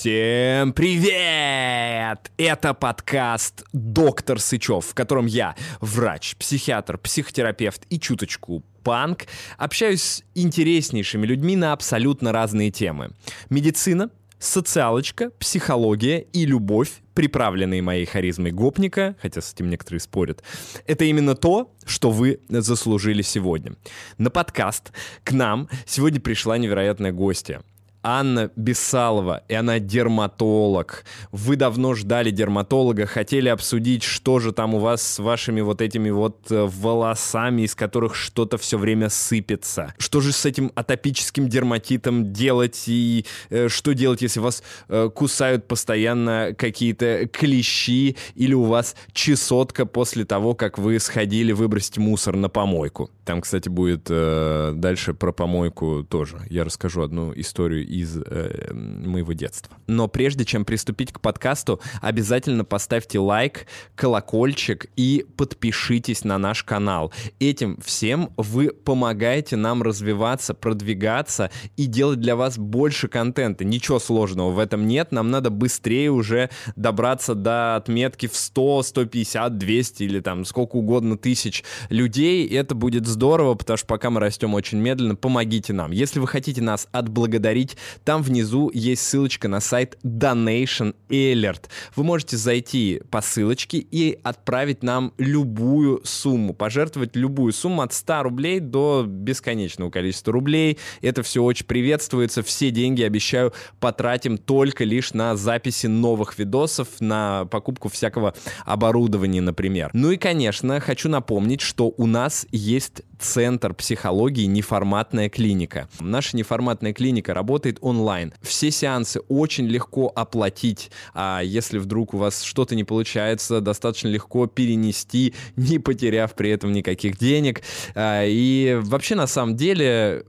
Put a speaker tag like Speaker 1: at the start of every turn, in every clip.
Speaker 1: Всем привет! Это подкаст «Доктор Сычев», в котором я, врач, психиатр, психотерапевт и чуточку панк, общаюсь с интереснейшими людьми на абсолютно разные темы. Медицина, социалочка, психология и любовь, приправленные моей харизмой гопника, хотя с этим некоторые спорят, это именно то, что вы заслужили сегодня. На подкаст к нам сегодня пришла невероятная гостья. Анна Бесалова, и она дерматолог. Вы давно ждали дерматолога, хотели обсудить, что же там у вас с вашими вот этими вот э, волосами, из которых что-то все время сыпется. Что же с этим атопическим дерматитом делать и э, что делать, если вас э, кусают постоянно какие-то клещи или у вас чесотка после того, как вы сходили выбросить мусор на помойку. Там, кстати, будет э, дальше про помойку тоже. Я расскажу одну историю из э, моего детства. Но прежде чем приступить к подкасту, обязательно поставьте лайк, колокольчик и подпишитесь на наш канал. Этим всем вы помогаете нам развиваться, продвигаться и делать для вас больше контента. Ничего сложного в этом нет. Нам надо быстрее уже добраться до отметки в 100, 150, 200 или там сколько угодно тысяч людей. Это будет здорово, потому что пока мы растем очень медленно, помогите нам. Если вы хотите нас отблагодарить, там внизу есть ссылочка на сайт Donation Alert. Вы можете зайти по ссылочке и отправить нам любую сумму, пожертвовать любую сумму от 100 рублей до бесконечного количества рублей. Это все очень приветствуется. Все деньги, обещаю, потратим только лишь на записи новых видосов, на покупку всякого оборудования, например. Ну и, конечно, хочу напомнить, что у нас есть Центр психологии «Неформатная клиника». Наша неформатная клиника работает онлайн. Все сеансы очень легко оплатить, а если вдруг у вас что-то не получается, достаточно легко перенести, не потеряв при этом никаких денег. А, и вообще, на самом деле,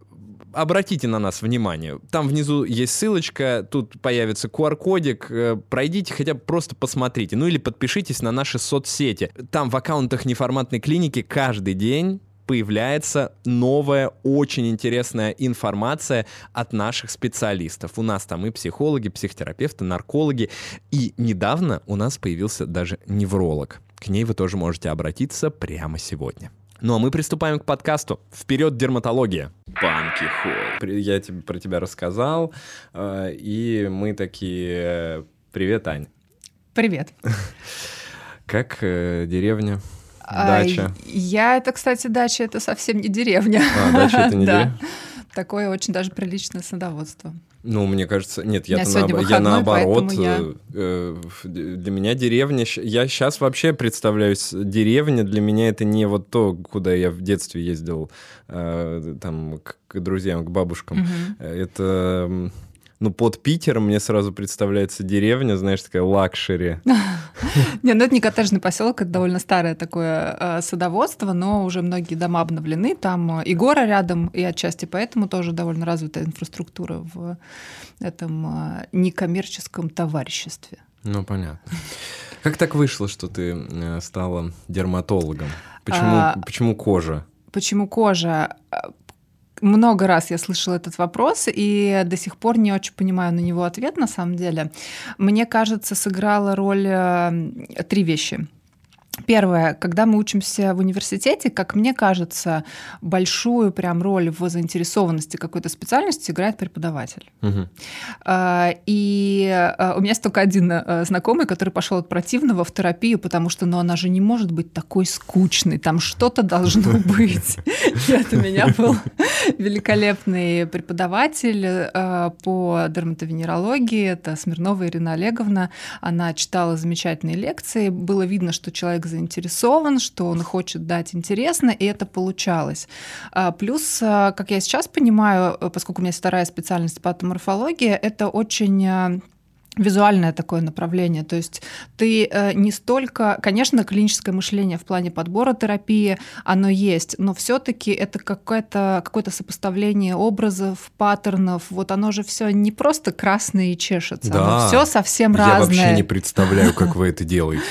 Speaker 1: обратите на нас внимание. Там внизу есть ссылочка, тут появится QR-кодик. Э, пройдите, хотя бы просто посмотрите. Ну или подпишитесь на наши соцсети. Там в аккаунтах неформатной клиники каждый день появляется новая, очень интересная информация от наших специалистов. У нас там и психологи, психотерапевты, наркологи. И недавно у нас появился даже невролог. К ней вы тоже можете обратиться прямо сегодня. Ну а мы приступаем к подкасту. Вперед, дерматология. Банки хол. Я тебе, про тебя рассказал, э, и мы такие... Привет, Ань.
Speaker 2: Привет.
Speaker 1: Как э, деревня? Дача.
Speaker 2: А, я, это, кстати, дача, это совсем не деревня.
Speaker 1: А, дача это не деревня?
Speaker 2: Такое очень даже приличное садоводство.
Speaker 1: Ну, мне кажется, нет, я, на, выходной, я наоборот. Я... Э, для меня деревня... Я сейчас вообще представляюсь, деревня для меня это не вот то, куда я в детстве ездил э, там к, к друзьям, к бабушкам. Угу. Это ну, под Питером мне сразу представляется деревня, знаешь, такая luxury.
Speaker 2: Не, ну это не коттеджный поселок, это довольно старое такое э, садоводство, но уже многие дома обновлены, там э, и гора рядом, и отчасти поэтому тоже довольно развитая инфраструктура в этом э, некоммерческом товариществе.
Speaker 1: Ну, понятно. Как так вышло, что ты стала дерматологом? Почему, а, почему кожа?
Speaker 2: Почему кожа? Много раз я слышала этот вопрос, и до сих пор не очень понимаю на него ответ, на самом деле. Мне кажется, сыграла роль э, три вещи. Первое, когда мы учимся в университете, как мне кажется, большую прям роль в заинтересованности какой-то специальности играет преподаватель. Угу. И а, у меня есть только один э, знакомый, который пошел от противного в терапию, потому что, ну, она же не может быть такой скучной, там что-то должно быть. Это у меня был великолепный преподаватель э, по дерматовенерологии, это Смирнова Ирина Олеговна. Она читала замечательные лекции, было видно, что человек человек заинтересован, что он хочет дать интересно, и это получалось. А, плюс, а, как я сейчас понимаю, поскольку у меня вторая специальность патоморфология, это очень а, визуальное такое направление. То есть ты э, не столько, конечно, клиническое мышление в плане подбора терапии, оно есть, но все-таки это какое-то какое сопоставление образов, паттернов. Вот оно же все не просто красное и чешется, да. оно все совсем
Speaker 1: Я
Speaker 2: разное. Я
Speaker 1: вообще не представляю, как вы это делаете.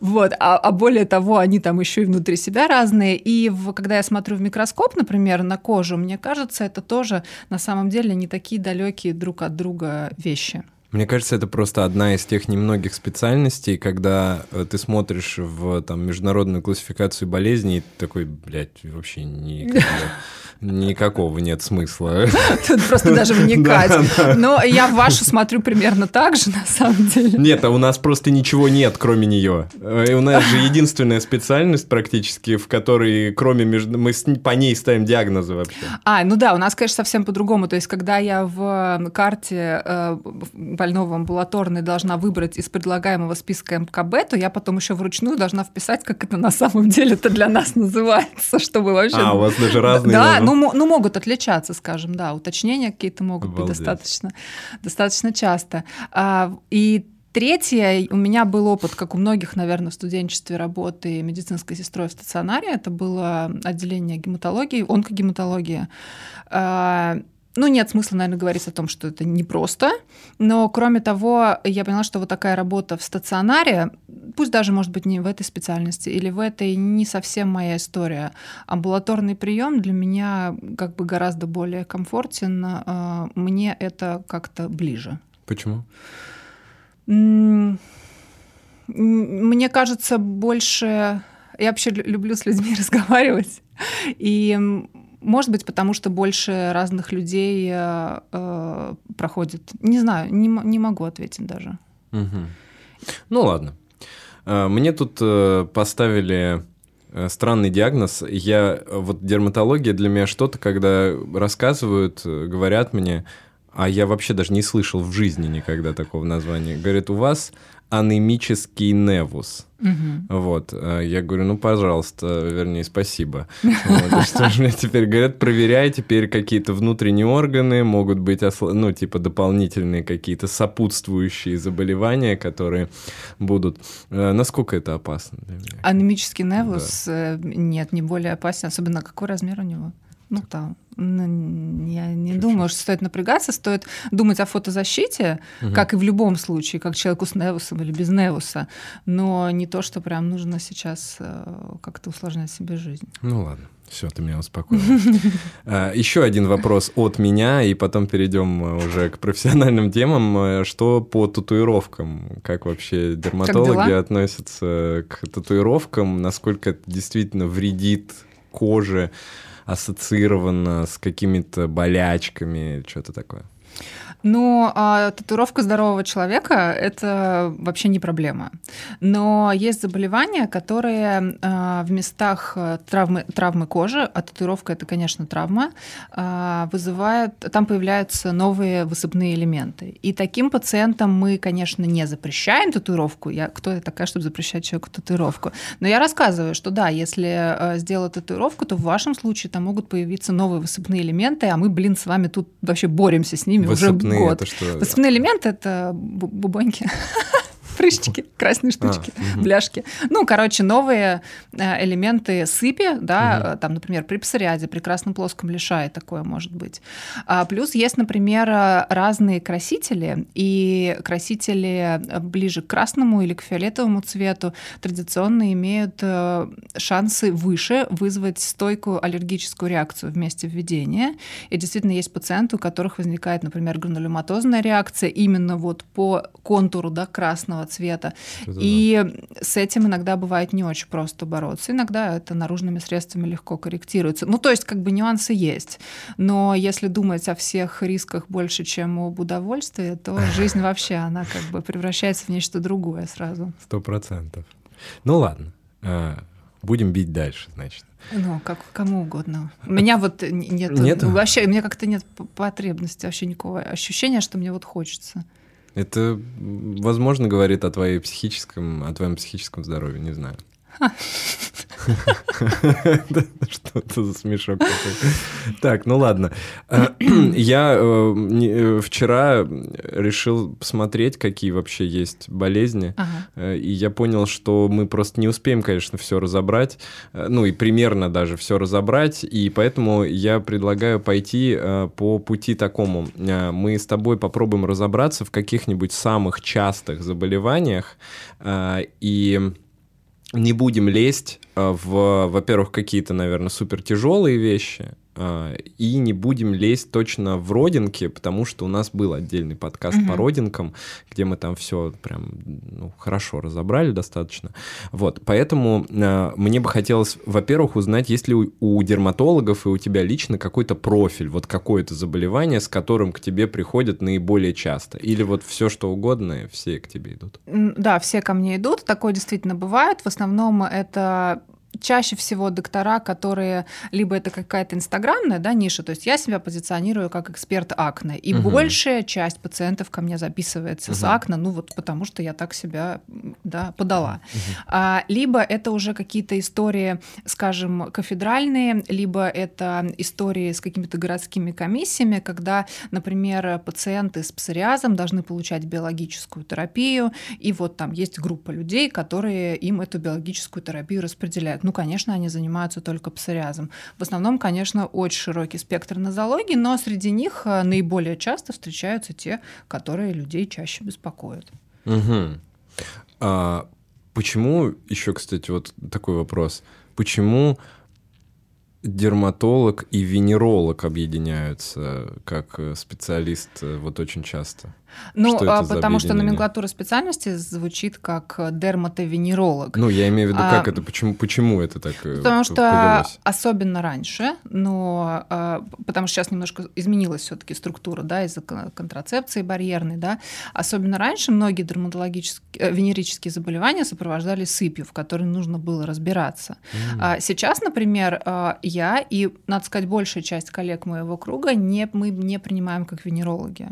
Speaker 2: Вот, а, а более того, они там еще и внутри себя разные. И в, когда я смотрю в микроскоп, например, на кожу, мне кажется, это тоже на самом деле не такие далекие друг от друга вещи.
Speaker 1: Мне кажется, это просто одна из тех немногих специальностей, когда э, ты смотришь в там, международную классификацию болезней, и такой, блядь, вообще никогда никакого нет смысла.
Speaker 2: Тут просто даже вникать. Но я вашу смотрю примерно так же, на самом деле.
Speaker 1: Нет, а у нас просто ничего нет, кроме нее. И у нас же единственная специальность практически, в которой, кроме между... мы по ней ставим диагнозы вообще.
Speaker 2: А, ну да, у нас, конечно, совсем по-другому. То есть, когда я в карте э, больного амбулаторной должна выбрать из предлагаемого списка МКБ, то я потом еще вручную должна вписать, как это на самом деле это для нас называется, чтобы вообще...
Speaker 1: А, у вас даже разные...
Speaker 2: Да, ну, ну могут отличаться, скажем, да, уточнения какие-то могут Обалдеть. быть достаточно, достаточно часто. А, и Третье, у меня был опыт, как у многих, наверное, в студенчестве работы медицинской сестрой в стационаре. Это было отделение гематологии, онкогематология. Ну, нет смысла, наверное, говорить о том, что это непросто, но кроме того, я поняла, что вот такая работа в стационаре, пусть даже, может быть, не в этой специальности или в этой не совсем моя история, амбулаторный прием для меня как бы гораздо более комфортен, а, мне это как-то ближе.
Speaker 1: Почему?
Speaker 2: Мне кажется, больше... Я вообще люблю с людьми разговаривать, и может быть, потому что больше разных людей э, э, проходит. Не знаю, не, не могу ответить даже.
Speaker 1: Угу. Ну ладно. Э, мне тут э, поставили странный диагноз. Я вот дерматология для меня что-то, когда рассказывают, говорят мне, а я вообще даже не слышал в жизни никогда такого названия. Говорят, у вас анемический невус. Угу. Вот. Э, я говорю, ну, пожалуйста, вернее, спасибо. Вот. Что же мне теперь говорят, проверяй, теперь какие-то внутренние органы, могут быть, ну, типа, дополнительные какие-то сопутствующие заболевания, которые будут. Э, насколько это опасно для меня?
Speaker 2: Анемический невус? Да. Э, нет, не более опасен. Особенно какой размер у него? Ну, там, ну, я не Чуть-чуть. думаю, что стоит напрягаться, стоит думать о фотозащите, угу. как и в любом случае, как человеку с невусом или без невуса, но не то, что прям нужно сейчас э, как-то усложнять себе жизнь.
Speaker 1: Ну ладно. Все, ты меня успокоил. А, Еще один вопрос от меня, и потом перейдем э, уже к профессиональным темам. Э, что по татуировкам? Как вообще дерматологи относятся к татуировкам? Насколько это действительно вредит коже? Ассоциировано с какими-то болячками, что-то такое?
Speaker 2: Ну, а татуировка здорового человека — это вообще не проблема. Но есть заболевания, которые а, в местах э, травмы, травмы кожи, а татуировка — это, конечно, травма, а, вызывает... Там появляются новые высыпные элементы. И таким пациентам мы, конечно, не запрещаем татуировку. Я, кто я такая, чтобы запрещать человеку татуировку? Но я рассказываю, что да, если э, сделать татуировку, то в вашем случае там могут появиться новые высыпные элементы, а мы, блин, с вами тут вообще боремся с ними уже год. Это что? Высыпные элементы — это бубоньки прыщики, красные штучки, а, угу. бляшки. Ну, короче, новые э, элементы сыпи, да, угу. там, например, при псориазе, при красном плоском лишае такое может быть. А, плюс есть, например, разные красители, и красители ближе к красному или к фиолетовому цвету традиционно имеют э, шансы выше вызвать стойкую аллергическую реакцию вместе введения. И действительно есть пациенты, у которых возникает, например, гранулематозная реакция именно вот по контуру да, красного цвета. Это и да. с этим иногда бывает не очень просто бороться. Иногда это наружными средствами легко корректируется. Ну, то есть, как бы нюансы есть. Но если думать о всех рисках больше, чем об удовольствии, то жизнь вообще, она как бы превращается в нечто другое сразу.
Speaker 1: Сто процентов. Ну ладно, а, будем бить дальше, значит.
Speaker 2: Ну, как кому угодно. У меня вот нет, нет? вообще, у меня как-то нет потребности, вообще никакого ощущения, что мне вот хочется.
Speaker 1: Это, возможно, говорит о твоей психическом, о твоем психическом здоровье, не знаю. Что-то за смешок такой. Так, ну ладно. Э, я э, э, вчера решил посмотреть, какие вообще есть болезни. И я понял, что мы просто не успеем, конечно, все разобрать. Ну и примерно даже все разобрать. И поэтому я предлагаю пойти по пути такому. Мы с тобой попробуем разобраться в каких-нибудь самых частых заболеваниях. И не будем лезть э, в, во-первых, какие-то, наверное, супер тяжелые вещи, и не будем лезть точно в родинки, потому что у нас был отдельный подкаст угу. по родинкам, где мы там все прям ну, хорошо разобрали достаточно. Вот, поэтому э, мне бы хотелось, во-первых, узнать, есть ли у дерматологов и у тебя лично какой-то профиль, вот какое-то заболевание, с которым к тебе приходят наиболее часто, или вот все что угодно, все к тебе идут?
Speaker 2: Да, все ко мне идут, такое действительно бывает. В основном это чаще всего доктора, которые либо это какая-то инстаграмная да, ниша, то есть я себя позиционирую как эксперт акне, и угу. большая часть пациентов ко мне записывается угу. с акне, ну вот потому что я так себя да, подала. Угу. А, либо это уже какие-то истории, скажем, кафедральные, либо это истории с какими-то городскими комиссиями, когда, например, пациенты с псориазом должны получать биологическую терапию, и вот там есть группа людей, которые им эту биологическую терапию распределяют. Ну, конечно, они занимаются только псориазом. В основном, конечно, очень широкий спектр нозологий, но среди них э, наиболее часто встречаются те, которые людей чаще беспокоят.
Speaker 1: Угу. А почему, еще, кстати, вот такой вопрос, почему дерматолог и венеролог объединяются как э, специалист э, вот очень часто?
Speaker 2: Ну, что а, потому что номенклатура специальности звучит как дерматовенеролог.
Speaker 1: Ну, я имею в виду, а, как это, почему, почему это так
Speaker 2: э, Потому что повелось? особенно раньше, но а, потому что сейчас немножко изменилась все таки структура, да, из-за контрацепции барьерной, да, особенно раньше многие дерматологические, венерические заболевания сопровождались сыпью, в которой нужно было разбираться. Mm. А сейчас, например, я и, надо сказать, большая часть коллег моего круга не, мы не принимаем как венерологи.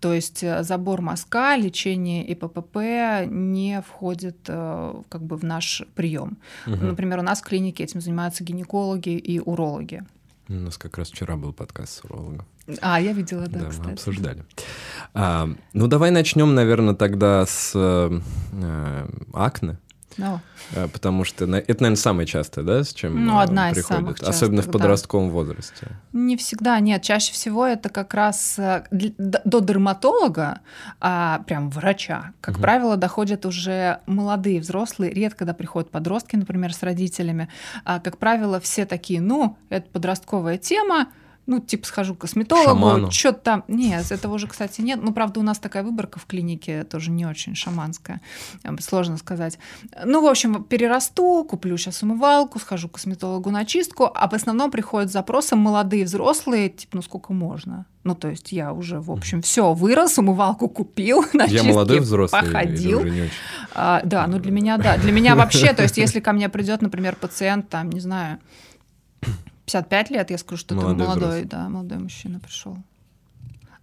Speaker 2: То есть забор мазка, лечение ИППП не входит э, как бы в наш прием. Угу. Например, у нас в клинике этим занимаются гинекологи и урологи.
Speaker 1: У нас как раз вчера был подкаст с урологом.
Speaker 2: А, я видела, да,
Speaker 1: да
Speaker 2: кстати.
Speaker 1: мы обсуждали. А, ну, давай начнем, наверное, тогда с э, э акне.
Speaker 2: No.
Speaker 1: Э, потому что это, наверное, самое частое, да, с чем
Speaker 2: ну, одна
Speaker 1: приходит,
Speaker 2: из самых частых,
Speaker 1: особенно в подростковом да. возрасте.
Speaker 2: Не всегда, нет, чаще всего это как раз э, до дерматолога, а прям врача, как угу. правило, доходят уже молодые взрослые, редко когда приходят подростки, например, с родителями, а, как правило, все такие, ну, это подростковая тема, ну, типа, схожу к косметологу, что-то там. Нет, этого уже, кстати, нет. Ну, правда, у нас такая выборка в клинике тоже не очень шаманская, сложно сказать. Ну, в общем, перерасту, куплю сейчас умывалку, схожу к косметологу на чистку, а в основном приходят с запросом молодые взрослые, типа, ну, сколько можно? Ну, то есть я уже, в общем, все, вырос, умывалку купил, на Я молодой взрослый, походил. Или, очень... а, да, ну для меня, да. Для меня вообще, то есть если ко мне придет, например, пациент, там, не знаю, 55 лет, я скажу, что молодой это молодой, взрослый. да, молодой мужчина пришел.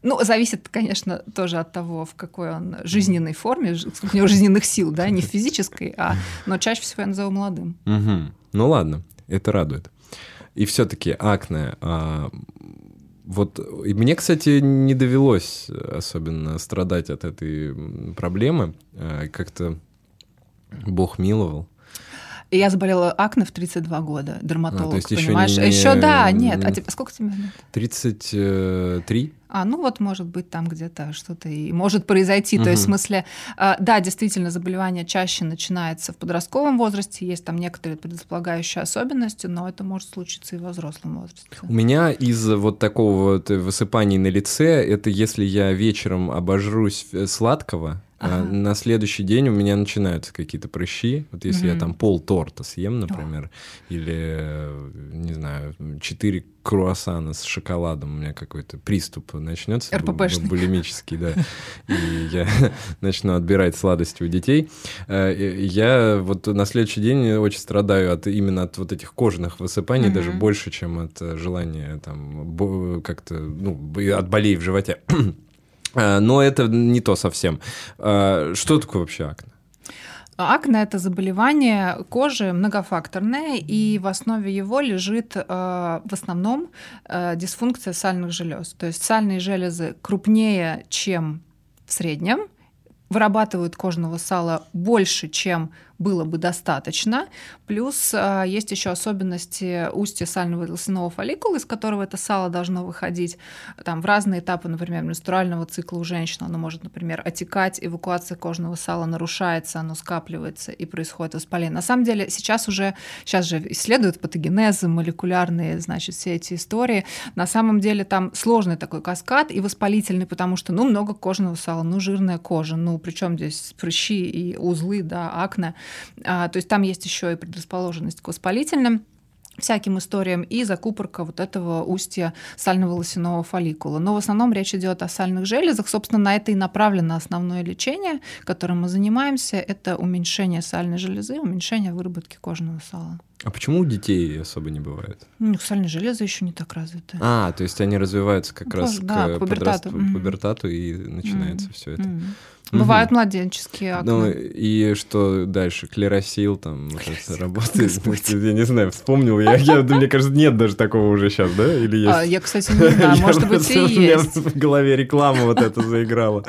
Speaker 2: Ну, зависит, конечно, тоже от того, в какой он жизненной форме, сколько у него жизненных сил, да, не физической, а, но чаще всего я назову молодым.
Speaker 1: Угу. Ну ладно, это радует. И все-таки акне. А, вот и мне, кстати, не довелось особенно страдать от этой проблемы. А, как-то Бог миловал.
Speaker 2: И я заболела акне в 32 года, дерматолог, а, то есть понимаешь? Еще, не, еще да, нет. А тебе, сколько тебе лет?
Speaker 1: 33.
Speaker 2: А, ну вот, может быть, там где-то что-то и может произойти. Угу. То есть, в смысле, а, да, действительно, заболевание чаще начинается в подростковом возрасте, есть там некоторые предрасполагающие особенности, но это может случиться и в взрослом возрасте.
Speaker 1: У меня из вот такого вот высыпания на лице, это если я вечером обожрусь э, сладкого, а ага. на следующий день у меня начинаются какие-то прыщи. Вот если угу. я там пол торта съем, например, О. или, не знаю, четыре круассана с шоколадом, у меня какой-то приступ начнется.
Speaker 2: РППшный.
Speaker 1: Булимический, да. И я начну отбирать сладости у детей. Э, я вот на следующий день очень страдаю от именно от вот этих кожных высыпаний, даже больше, чем от желания там как-то, ну, от болей в животе. Э, но это не то совсем. Э, что такое вообще акне?
Speaker 2: Акне – это заболевание кожи многофакторное, и в основе его лежит э, в основном дисфункция сальных желез. То есть сальные железы крупнее, чем в среднем, вырабатывают кожного сала больше, чем было бы достаточно. Плюс э, есть еще особенности устья сального волосяного фолликула, из которого это сало должно выходить. Там в разные этапы, например, менструального цикла у женщин оно может, например, отекать, эвакуация кожного сала нарушается, оно скапливается и происходит воспаление. На самом деле сейчас уже, сейчас же исследуют патогенезы, молекулярные, значит, все эти истории. На самом деле там сложный такой каскад и воспалительный, потому что, ну, много кожного сала, ну, жирная кожа, ну, причем здесь прыщи и узлы, да, акне. А, то есть там есть еще и предрасположенность к воспалительным всяким историям и закупорка вот этого устья сально-волосяного фолликула. Но в основном речь идет о сальных железах. Собственно, на это и направлено основное лечение, которым мы занимаемся. Это уменьшение сальной железы, уменьшение выработки кожного сала.
Speaker 1: А почему у детей особо не бывает?
Speaker 2: Ну, сальные железы еще не так развиты.
Speaker 1: А, то есть они развиваются как ну, раз
Speaker 2: да, к, к пубертату.
Speaker 1: Подрасту, пубертату и начинается mm-hmm. все это. Mm-hmm.
Speaker 2: Бывают угу. младенческие акне.
Speaker 1: Ну и что дальше? Клеросил там вот это работает? Я не знаю, вспомнил. Я, я, мне кажется, нет даже такого уже сейчас, да? Или есть? А,
Speaker 2: я, кстати, не знаю, может быть, и есть.
Speaker 1: У меня в голове реклама вот эта заиграла,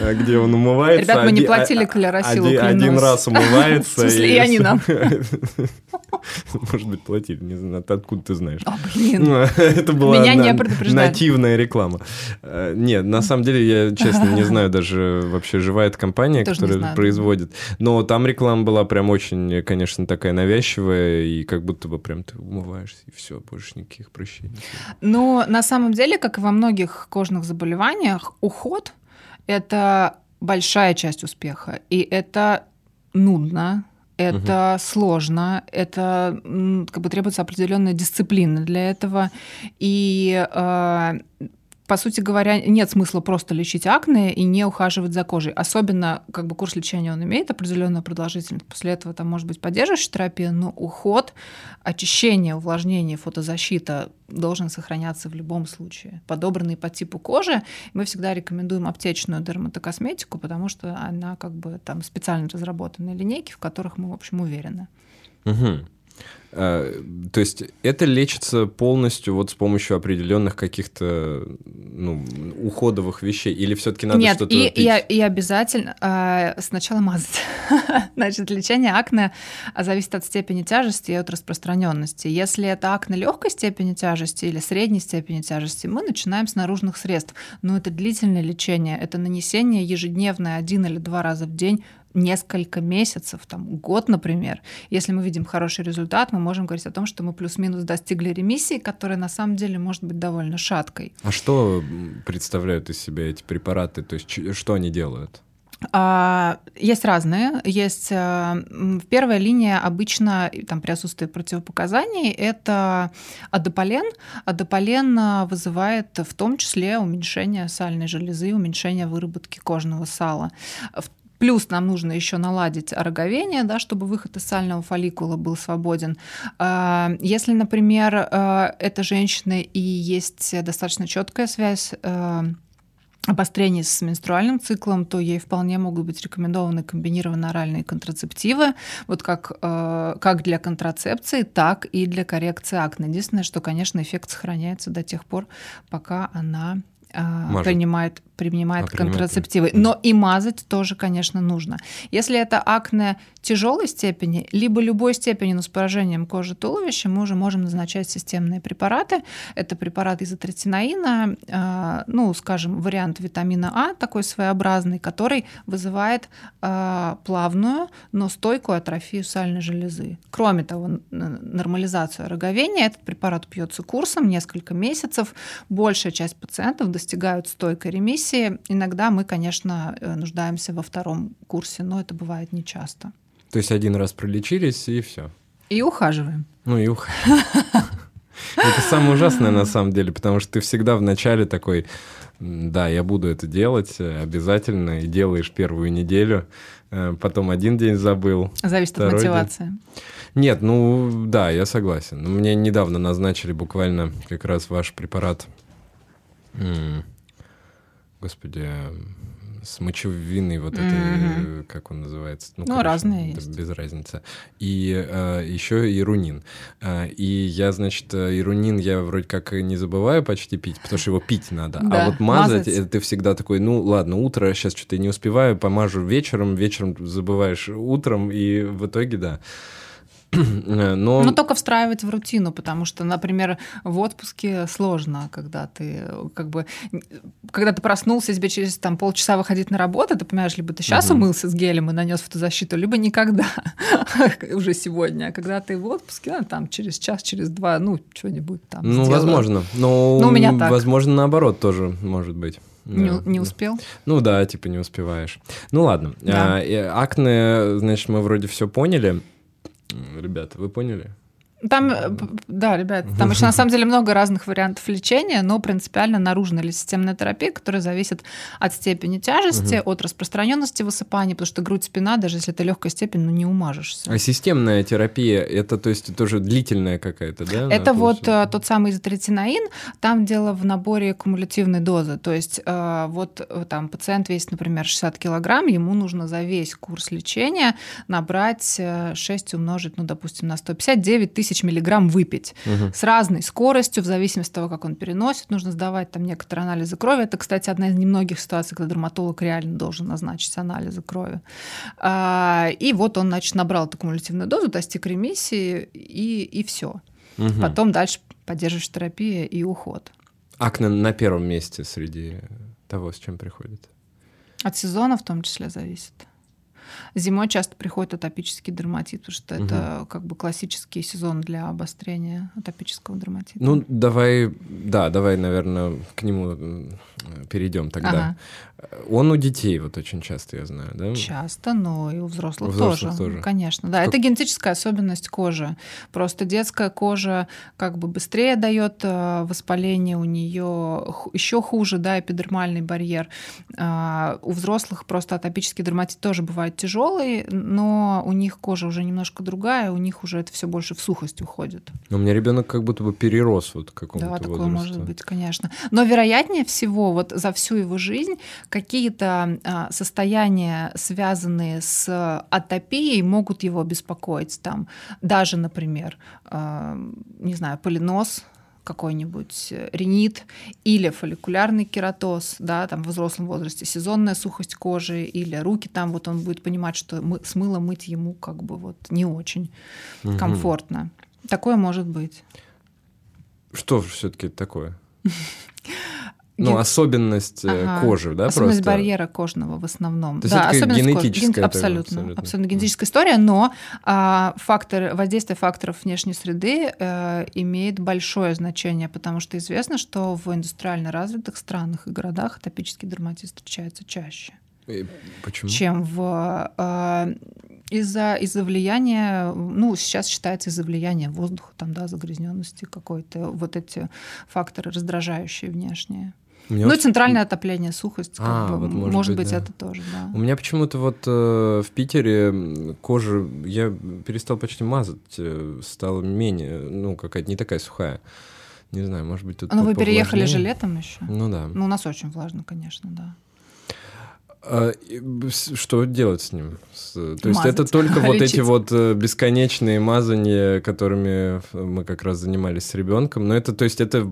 Speaker 1: э, где он умывается.
Speaker 2: Ребят, мы не платили клеросилу,
Speaker 1: Один раз умывается.
Speaker 2: В смысле, и они нам.
Speaker 1: Может быть, платили, не знаю, откуда ты знаешь.
Speaker 2: О, блин. Ну,
Speaker 1: это была
Speaker 2: Меня не
Speaker 1: нативная реклама. Э, нет, на самом деле, я, честно, не знаю даже вообще живая компания, Тоже которая производит. Но там реклама была прям очень, конечно, такая навязчивая, и как будто бы прям ты умываешься, и все, больше никаких прыщей.
Speaker 2: Но на самом деле, как и во многих кожных заболеваниях, уход — это большая часть успеха, и это нудно, это угу. сложно, это как бы требуется определенная дисциплина для этого. И э, по сути говоря, нет смысла просто лечить акне и не ухаживать за кожей. Особенно, как бы курс лечения он имеет определенную продолжительность. После этого там может быть поддерживающая терапия, но уход, очищение, увлажнение, фотозащита должен сохраняться в любом случае. Подобранный по типу кожи, мы всегда рекомендуем аптечную дерматокосметику, потому что она как бы там специально разработанные линейки, в которых мы, в общем, уверены.
Speaker 1: Угу. А, то есть это лечится полностью вот с помощью определенных каких-то ну, уходовых вещей? Или все-таки надо
Speaker 2: Нет,
Speaker 1: что-то
Speaker 2: и, и, и обязательно э, сначала мазать. Значит, лечение акне зависит от степени тяжести и от распространенности. Если это акне легкой степени тяжести или средней степени тяжести, мы начинаем с наружных средств. Но это длительное лечение, это нанесение ежедневное один или два раза в день несколько месяцев, там, год, например, если мы видим хороший результат, мы можем говорить о том, что мы плюс-минус достигли ремиссии, которая на самом деле может быть довольно шаткой.
Speaker 1: А что представляют из себя эти препараты? То есть что они делают?
Speaker 2: А, есть разные. Есть э, первая линия обычно там, при отсутствии противопоказаний это адополен. Адополен э, вызывает в том числе уменьшение сальной железы, уменьшение выработки кожного сала. Плюс нам нужно еще наладить роговение, да, чтобы выход из сального фолликула был свободен. А, если, например, а, это женщина и есть достаточно четкая связь а, обострение с менструальным циклом, то ей вполне могут быть рекомендованы комбинированные оральные контрацептивы, вот как, как для контрацепции, так и для коррекции акне. Единственное, что, конечно, эффект сохраняется до тех пор, пока она Мажет. принимает принимает а, контрацептивы. Принимает. Но и мазать тоже, конечно, нужно. Если это акне тяжелой степени, либо любой степени, но с поражением кожи туловища, мы уже можем назначать системные препараты. Это препарат изотретинаина, э, ну, скажем, вариант витамина А, такой своеобразный, который вызывает э, плавную, но стойкую атрофию сальной железы. Кроме того, нормализацию роговения. Этот препарат пьется курсом несколько месяцев. Большая часть пациентов достигают стойкой ремиссии, ремиссии. Иногда мы, конечно, э, нуждаемся во втором курсе, но это бывает нечасто.
Speaker 1: То есть один раз пролечились и все.
Speaker 2: И ухаживаем.
Speaker 1: Ну и ухаживаем. Это самое ужасное на самом деле, потому что ты всегда в начале такой, да, я буду это делать э, обязательно, и делаешь первую неделю, э, потом один день забыл.
Speaker 2: Зависит от мотивации. День.
Speaker 1: Нет, ну да, я согласен. Мне недавно назначили буквально как раз ваш препарат господи, с мочевиной вот этой, э, как он называется?
Speaker 2: Ну,
Speaker 1: короче,
Speaker 2: разные
Speaker 1: да,
Speaker 2: есть.
Speaker 1: Без разницы. И э, еще ирунин. А, и я, значит, э, ирунин я вроде как не забываю почти пить, потому что его пить надо.
Speaker 2: Да,
Speaker 1: а вот мазать,
Speaker 2: мазать.
Speaker 1: это ты всегда такой, ну ладно, утро, сейчас что-то не успеваю, помажу вечером, вечером забываешь утром, и в итоге, да. Но...
Speaker 2: Ну, только встраивать в рутину, потому что, например, в отпуске сложно, когда ты э, как бы, когда ты проснулся, тебе через там, полчаса выходить на работу, ты понимаешь, либо ты сейчас
Speaker 1: Мгм.
Speaker 2: умылся с гелем и нанес фотозащиту, либо никогда, уже сегодня. А когда ты в отпуске, ну, там, через час, через два, ну, что-нибудь там
Speaker 1: Ну,
Speaker 2: сделала.
Speaker 1: возможно. Но,
Speaker 2: Ну, у меня так.
Speaker 1: возможно, наоборот тоже может быть.
Speaker 2: Не,
Speaker 1: Да.
Speaker 2: не успел?
Speaker 1: Ну да, типа не успеваешь. Ну ладно.
Speaker 2: Да.
Speaker 1: А, акне, значит, мы вроде все поняли. Ребята, вы поняли?
Speaker 2: Там, э, да, ребят, там еще на самом деле много разных вариантов лечения, но принципиально наружная или системная терапия, которая зависит от степени тяжести, от распространенности высыпаний, потому что грудь, спина, даже если это легкая степень, ну не умажешься.
Speaker 1: А системная терапия, это, то есть, тоже длительная какая-то, да?
Speaker 2: Это вот
Speaker 1: получается?
Speaker 2: э, тот самый изотретинаин, там дело в наборе кумулятивной дозы. То есть э, вот там пациент весит, например, 60 килограмм, ему нужно за весь курс лечения набрать э, 6 умножить, ну, допустим, на 150, 9 тысяч миллиграмм выпить.
Speaker 1: Мгм.
Speaker 2: с разной скоростью, в зависимости от того, как он переносит. Нужно сдавать там некоторые анализы крови. Это, кстати, одна из немногих ситуаций, когда дерматолог реально должен назначить анализы крови. А, И вот он, значит, набрал эту кумулятивную дозу, достиг ремиссии, и, и все.
Speaker 1: Мгм.
Speaker 2: Потом дальше поддерживаешь терапия и уход.
Speaker 1: Акне на первом месте среди того, с чем приходит.
Speaker 2: От сезона в том числе зависит. Зимой часто приходит атопический дерматит, потому что это как бы классический сезон для обострения атопического дерматита.
Speaker 1: Ну, давай, да, давай, наверное, к нему м, перейдем тогда. Он у детей вот очень часто, я знаю, да?
Speaker 2: Часто, но и у взрослых,
Speaker 1: У взрослых
Speaker 2: тоже.
Speaker 1: тоже.
Speaker 2: Конечно, да.
Speaker 1: Как-
Speaker 2: Это генетическая особенность кожи. Просто детская кожа как бы быстрее дает э, воспаление, у нее еще хуже, да, эпидермальный барьер. А, У взрослых просто атопический дерматит тоже бывает тяжелый, но у них кожа уже немножко другая, у них уже это все больше в сухость уходит.
Speaker 1: У меня ребенок как будто бы перерос вот к какому-то
Speaker 2: Да, такое
Speaker 1: возрасту.
Speaker 2: может быть, конечно. Но вероятнее всего, вот за всю его жизнь какие-то а, состояния, связанные с атопией, могут его беспокоить. Там даже, например, а, не знаю, полинос какой-нибудь э, ринит или фолликулярный кератоз, да, там в взрослом возрасте сезонная сухость кожи или руки там, вот он будет понимать, что мы, с мылом мыть ему как бы вот не очень
Speaker 1: Мгм.
Speaker 2: комфортно. Такое может быть.
Speaker 1: Что все-таки такое? Ну,
Speaker 2: Ген-
Speaker 1: особенность э,
Speaker 2: Ага.
Speaker 1: кожи, да,
Speaker 2: Особенность
Speaker 1: просто?
Speaker 2: барьера кожного в основном.
Speaker 1: То есть
Speaker 2: да,
Speaker 1: это
Speaker 2: особенность кожи.
Speaker 1: генетическая
Speaker 2: Ген-
Speaker 1: это
Speaker 2: абсолютно,
Speaker 1: абсолютно.
Speaker 2: абсолютно, генетическая история, но а, фактор, воздействие факторов внешней среды э, имеет большое значение, потому что известно, что в индустриально развитых странах и городах атопический дерматит встречается чаще,
Speaker 1: И Почему?
Speaker 2: чем в э, из-за из-за влияния, ну сейчас считается из-за влияния воздуха, там да, загрязненности какой-то, вот эти факторы раздражающие внешние.
Speaker 1: Меня
Speaker 2: Ну
Speaker 1: вот-
Speaker 2: центральное отопление, сухость, как
Speaker 1: А,
Speaker 2: бы,
Speaker 1: вот может
Speaker 2: может,
Speaker 1: быть,
Speaker 2: быть,
Speaker 1: да.
Speaker 2: это тоже, да.
Speaker 1: У меня почему-то вот э, в Питере кожа, я перестал почти мазать, э, стала менее, ну, какая-то не такая сухая. Не знаю, может быть, тут
Speaker 2: Ну вы переехали же летом еще?
Speaker 1: Ну да.
Speaker 2: Ну у нас очень влажно, конечно, да.
Speaker 1: А, что делать с ним? То есть
Speaker 2: Мазать,
Speaker 1: это только вот эти вот э, бесконечные мазания, которыми мы как раз занимались с ребенком. Но это, то есть это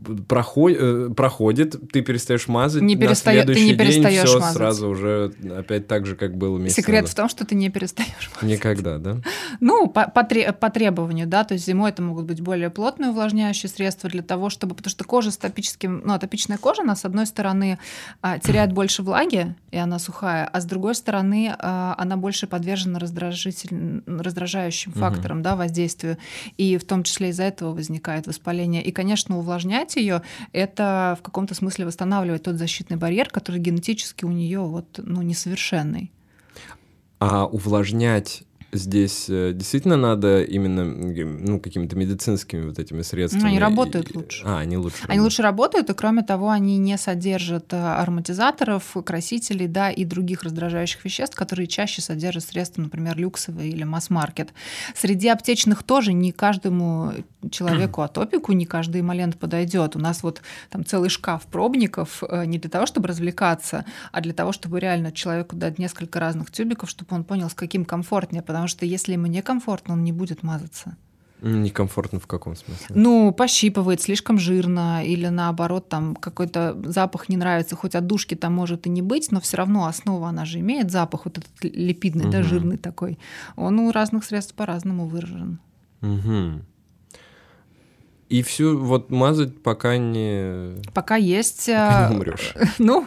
Speaker 1: б- б- проход- э, проходит, ты перестаешь мазать,
Speaker 2: Не
Speaker 1: на
Speaker 2: перестаё- ты не
Speaker 1: следующий день все
Speaker 2: мазать.
Speaker 1: сразу уже опять так же, как было месяц
Speaker 2: Секрет в
Speaker 1: назад.
Speaker 2: том, что ты не перестаешь.
Speaker 1: Никогда, да?
Speaker 2: Ну, по, по по требованию, да, то есть зимой это могут быть более плотные увлажняющие средства для того, чтобы, потому что кожа с атопическим, ну, атопичная кожа, она, с одной стороны, а, теряет больше влаги, и она сухая, а с другой стороны, а, она больше подвержена раздражитель... раздражающим факторам, да, воздействию, и в том числе из-за этого возникает воспаление. И, конечно, увлажнять ее это в каком-то смысле восстанавливать тот защитный барьер, который генетически у нее вот, ну, несовершенный.
Speaker 1: А увлажнять здесь э, действительно надо именно ну, какими-то медицинскими вот этими средствами.
Speaker 2: Они работают лучше.
Speaker 1: А, они лучше.
Speaker 2: Они
Speaker 1: работают.
Speaker 2: лучше работают, и кроме того, они не содержат э, ароматизаторов, красителей, да, и других раздражающих веществ, которые чаще содержат средства, например, люксовые или масс-маркет. Среди аптечных тоже не каждому человеку атопику, не каждый эмолент подойдет. У нас вот там целый шкаф пробников э, не для того, чтобы развлекаться, а для того, чтобы реально человеку дать несколько разных тюбиков, чтобы он понял, с каким комфортнее, потому что если ему некомфортно, он не будет мазаться.
Speaker 1: Некомфортно в каком смысле?
Speaker 2: Ну, пощипывает, слишком жирно, или наоборот, там какой-то запах не нравится, хоть отдушки там может и не быть, но все равно основа, она же имеет запах вот этот липидный, угу. да, жирный такой. Он у разных средств по-разному выражен.
Speaker 1: Угу. И всю вот мазать пока не...
Speaker 2: Пока есть...
Speaker 1: Пока не умрешь.
Speaker 2: Ну,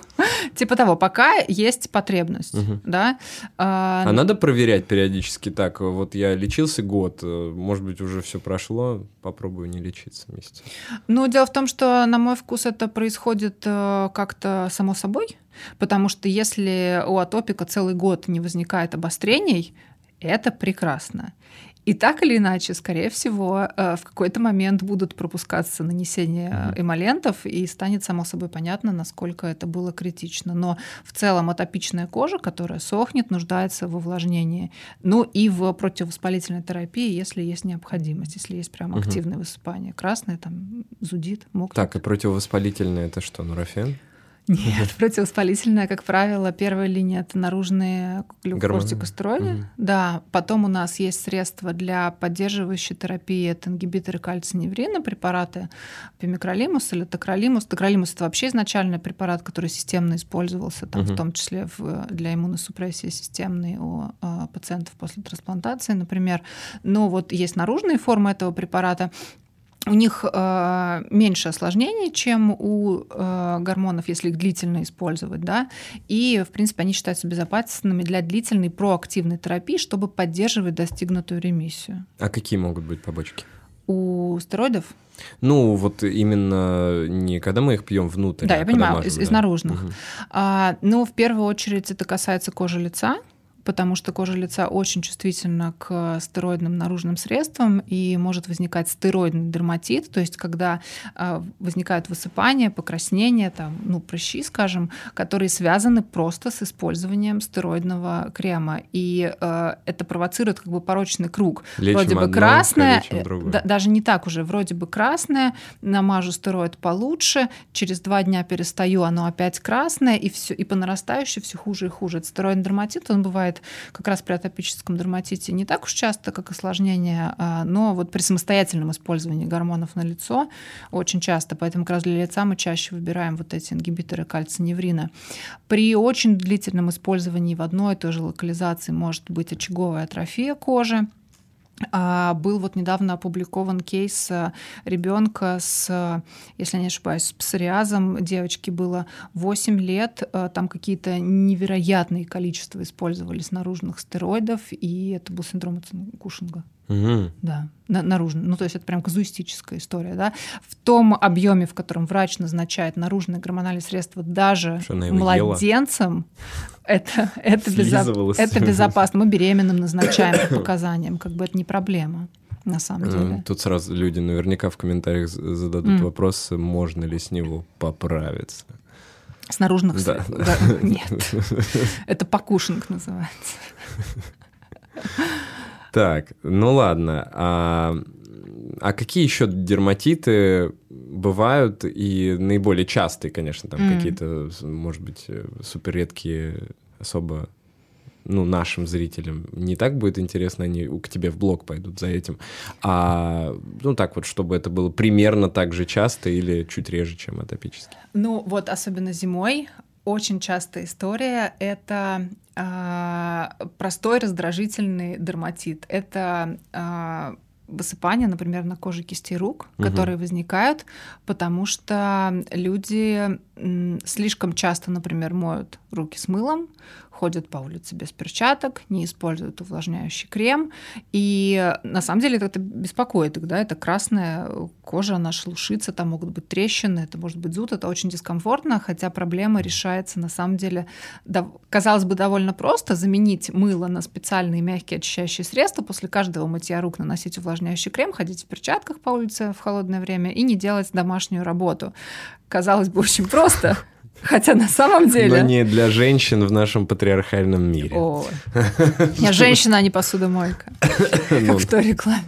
Speaker 2: типа того, пока есть потребность, угу. да.
Speaker 1: А, а надо проверять периодически так, вот я лечился год, может быть, уже все прошло, попробую не лечиться месяц.
Speaker 2: Ну, дело в том, что, на мой вкус, это происходит э, как-то само собой, потому что если у атопика целый год не возникает обострений, это прекрасно. И так или иначе, скорее всего, э, в какой-то момент будут пропускаться нанесения эмолентов, и станет само собой понятно, насколько это было критично. Но в целом атопичная кожа, которая сохнет, нуждается в увлажнении. Ну и в противовоспалительной терапии, если есть необходимость, если есть прям активное высыпание. Красное там зудит, мокнет.
Speaker 1: Так, и противовоспалительное это что, нурофен?
Speaker 2: Нет, противовоспалительная, как правило, первая линия это наружные глюкокортикостероиды. Угу. Да, потом у нас есть средства для поддерживающей терапии, это ингибиторы кальциневрина, препараты пимикролимус или токролимус. Токролимус это вообще изначально препарат, который системно использовался, там, угу. в том числе в, для иммуносупрессии системной у э, пациентов после трансплантации, например. Но вот есть наружные формы этого препарата, у них э, меньше осложнений, чем у э, гормонов, если их длительно использовать, да, и, в принципе, они считаются безопасными для длительной проактивной терапии, чтобы поддерживать достигнутую ремиссию.
Speaker 1: А какие могут быть побочки?
Speaker 2: У стероидов?
Speaker 1: Ну, вот именно не когда мы их пьем внутрь.
Speaker 2: Да,
Speaker 1: а
Speaker 2: я понимаю,
Speaker 1: мажем,
Speaker 2: из,
Speaker 1: да.
Speaker 2: из наружных. Угу. А, ну, в первую очередь это касается кожи лица, потому что кожа лица очень чувствительна к стероидным наружным средствам и может возникать стероидный дерматит, то есть когда э, возникают высыпания, покраснения, там, ну, прыщи, скажем, которые связаны просто с использованием стероидного крема. И э, это провоцирует как бы порочный круг.
Speaker 1: Лечим
Speaker 2: вроде бы
Speaker 1: одно,
Speaker 2: красное,
Speaker 1: лечим
Speaker 2: да, даже не так уже, вроде бы красное, намажу стероид получше, через два дня перестаю, оно опять красное, и все, и по нарастающей все хуже и хуже. Это стероидный дерматит, он бывает бывает как раз при атопическом дерматите не так уж часто, как осложнение, а, но вот при самостоятельном использовании гормонов на лицо очень часто. Поэтому как раз для лица мы чаще выбираем вот эти ингибиторы кальциневрина. При очень длительном использовании в одной и той же локализации может быть очаговая атрофия кожи, был вот недавно опубликован кейс э, ребенка с, если не ошибаюсь, с псориазом. Девочке было 8 лет, э, там какие-то невероятные количества использовались наружных стероидов, и это был синдром Кушинга.
Speaker 1: Угу.
Speaker 2: Да, наружно. Ну, то есть это прям казуистическая история, да. В том объеме, в котором врач назначает наружные гормональные средства даже младенцам, это, это, безо... это безопасно. Мы беременным назначаем по показаниям, как бы это не проблема на самом деле.
Speaker 1: Тут сразу люди наверняка в комментариях зададут mm. вопрос, можно ли с него поправиться.
Speaker 2: С наружных
Speaker 1: да.
Speaker 2: да. Нет. Это покушинг называется.
Speaker 1: Так, ну ладно. А, а какие еще дерматиты бывают и наиболее частые, конечно, там mm. какие-то, может быть, супер редкие, особо ну, нашим зрителям не так будет интересно, они к тебе в блог пойдут за этим. А, ну, так вот, чтобы это было примерно так же часто или чуть реже, чем атопический.
Speaker 2: Ну, вот особенно зимой очень частая история — это э, простой раздражительный дерматит. Это э, высыпания, например, на коже кисти рук, угу. которые возникают, потому что люди слишком часто, например, моют руки с мылом, ходят по улице без перчаток, не используют увлажняющий крем. И на самом деле это беспокоит их, да, это красная кожа, она шелушится, там могут быть трещины, это может быть зуд, это очень дискомфортно, хотя проблема решается на самом деле, да, казалось бы, довольно просто заменить мыло на специальные мягкие очищающие средства, после каждого мытья рук наносить увлажняющий крем, ходить в перчатках по улице в холодное время и не делать домашнюю работу. Казалось бы, очень просто. Хотя на самом деле...
Speaker 1: Но не для женщин в нашем патриархальном мире.
Speaker 2: О, я женщина, а не посудомойка, как в той рекламе.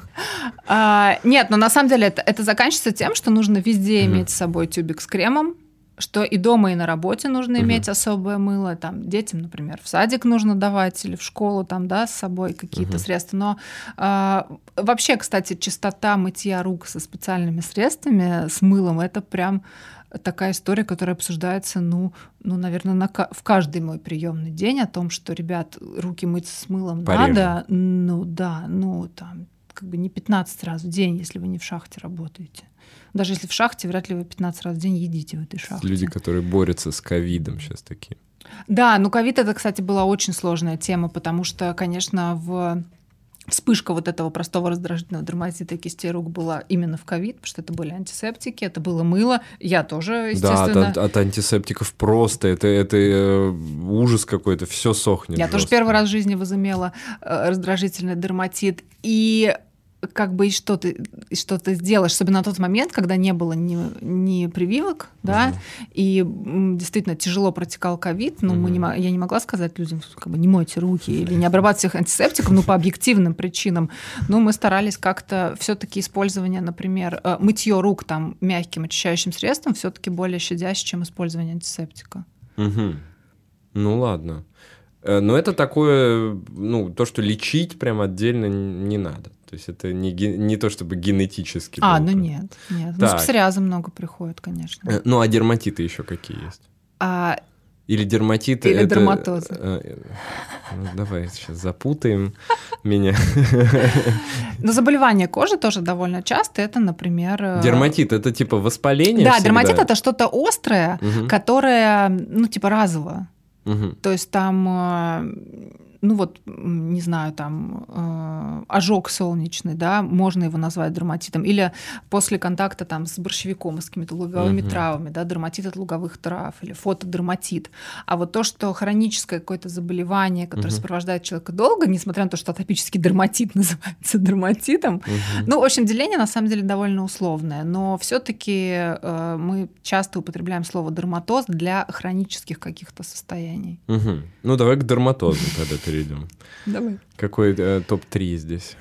Speaker 2: А, нет, но на самом деле это, это заканчивается тем, что нужно везде иметь с собой тюбик с кремом, что и дома, и на работе нужно иметь особое мыло. Там детям, например, в садик нужно давать или в школу там, да, с собой какие-то средства. Но э, вообще, кстати, чистота мытья рук со специальными средствами, с мылом, это прям такая история, которая обсуждается, ну, ну наверное, на, в каждый мой приемный день о том, что, ребят, руки мыть с мылом Пореже. надо. Ну да, ну там как бы не 15 раз в день, если вы не в шахте работаете. Даже если в шахте, вряд ли вы 15 раз в день едите в этой шахте.
Speaker 1: Люди, которые борются с ковидом сейчас такие.
Speaker 2: Да, ну ковид это, кстати, была очень сложная тема, потому что, конечно, в вспышка вот этого простого раздражительного дерматита кистей рук была именно в ковид, потому что это были антисептики, это было мыло. Я тоже, естественно...
Speaker 1: Да, от, от антисептиков просто. Это, это э, ужас какой-то, все сохнет.
Speaker 2: Я жестко. тоже первый раз в жизни возымела э, раздражительный дерматит. И как бы и что ты, и что ты сделаешь, особенно на тот момент, когда не было ни, ни прививок, да, uh-huh. и действительно тяжело протекал ковид, но uh-huh. мы не, я не могла сказать людям, как бы не мойте руки или не обрабатывайте их антисептиком, ну, по объективным причинам, но мы старались как-то все-таки использование, например, э, мытье рук там мягким очищающим средством все-таки более щадяще, чем использование антисептика.
Speaker 1: Угу. Ну ладно. Э, но это такое, ну, то, что лечить прям отдельно не надо. То есть это не, не то чтобы генетически.
Speaker 2: А, ну нет, нет. Так. Ну, с псориазом много приходит, конечно.
Speaker 1: Э, ну, а дерматиты еще какие есть?
Speaker 2: А...
Speaker 1: Или дерматиты
Speaker 2: Или это... дерматозы.
Speaker 1: Э, ну, давай сейчас запутаем меня.
Speaker 2: Но заболевания кожи тоже довольно часто. Это, например... Э,
Speaker 1: дерматит — это типа воспаление
Speaker 2: Да, всегда? дерматит — это что-то острое, угу. которое, ну, типа разово. Угу. То есть там ну вот, не знаю, там э, ожог солнечный, да, можно его назвать дерматитом, или после контакта там с борщевиком, с какими-то луговыми угу. травами, да, дерматит от луговых трав, или фотодерматит. А вот то, что хроническое какое-то заболевание, которое угу. сопровождает человека долго, несмотря на то, что атопический дерматит называется дерматитом, угу. ну, в общем, деление на самом деле довольно условное, но все-таки э, мы часто употребляем слово дерматоз для хронических каких-то состояний.
Speaker 1: Угу. Ну, давай к дерматозу тогда перейдем.
Speaker 2: Давай.
Speaker 1: Какой э, топ-3 здесь?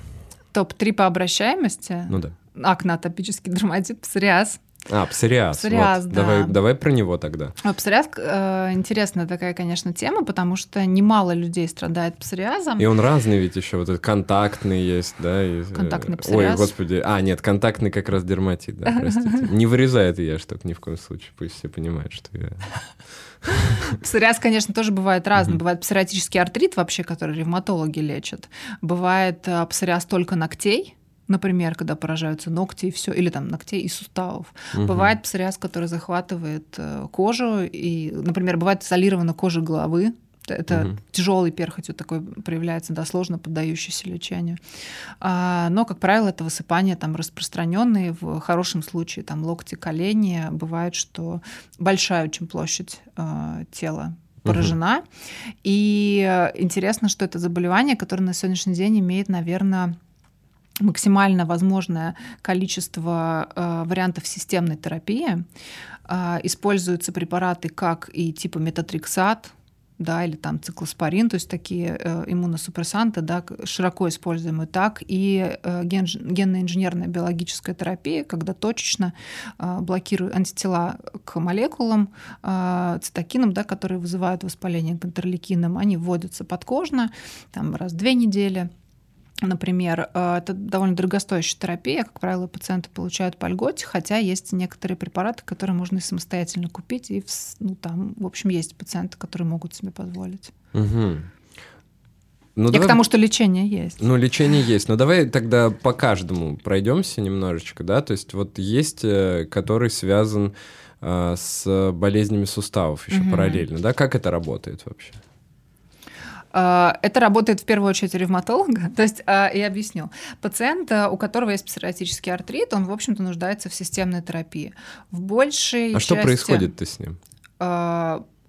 Speaker 2: Топ-3 по обращаемости?
Speaker 1: Ну да.
Speaker 2: Акне, атопический дерматит, псориаз.
Speaker 1: А, псориаз. Псориаз, вот. да. Давай, давай про него тогда.
Speaker 2: А, псориаз э, интересная такая, конечно, тема, потому что немало людей страдает псориазом.
Speaker 1: И он разный ведь еще, вот этот контактный есть, да? И,
Speaker 2: э, контактный псориаз.
Speaker 1: Ой, господи, а, нет, контактный как раз дерматит, да, простите. Не вырезай это я, чтобы ни в коем случае, пусть все понимают, что я...
Speaker 2: Псориаз, конечно, тоже бывает разный. Бывает псориатический артрит вообще, который ревматологи лечат. Бывает э, псориаз только ногтей, например, когда поражаются ногти и все, или там ногтей и суставов. Угу. Бывает псориаз, который захватывает э, кожу, и, например, бывает изолирована кожа головы, это угу. тяжелый перхоть вот такой проявляется, да, сложно поддающийся лечению. А, но, как правило, это высыпания там распространенные. В хорошем случае там локти, колени. Бывает, что большая очень площадь а, тела поражена. Угу. И интересно, что это заболевание, которое на сегодняшний день имеет, наверное, максимально возможное количество э, вариантов системной терапии. Э, используются препараты как и типа метатриксат, да, или там циклоспорин, то есть такие э, иммуносупрессанты, да, широко используемые, так и э, ген, генно-инженерная биологическая терапия, когда точечно э, блокируют антитела к молекулам, э, цитокинам, да, которые вызывают воспаление к интерлейкинам, они вводятся подкожно, там, раз в две недели, Например, э, это довольно дорогостоящая терапия. Как правило, пациенты получают по льготе, хотя есть некоторые препараты, которые можно и самостоятельно купить. И, ну, там, в общем, есть пациенты, которые могут себе позволить.
Speaker 1: Угу.
Speaker 2: Ну, Я давай... к тому, что лечение есть.
Speaker 1: Ну, лечение есть. Но давай тогда по каждому пройдемся немножечко, да. То есть вот есть, э, который связан э, с болезнями суставов еще угу. параллельно, да? Как это работает вообще?
Speaker 2: А, это работает в первую очередь ревматолога. То есть, а, я объясню. Пациент, э, у которого есть псориатический артрит, он, в общем-то, нуждается в системной терапии. В большей
Speaker 1: А части... что происходит-то с ним?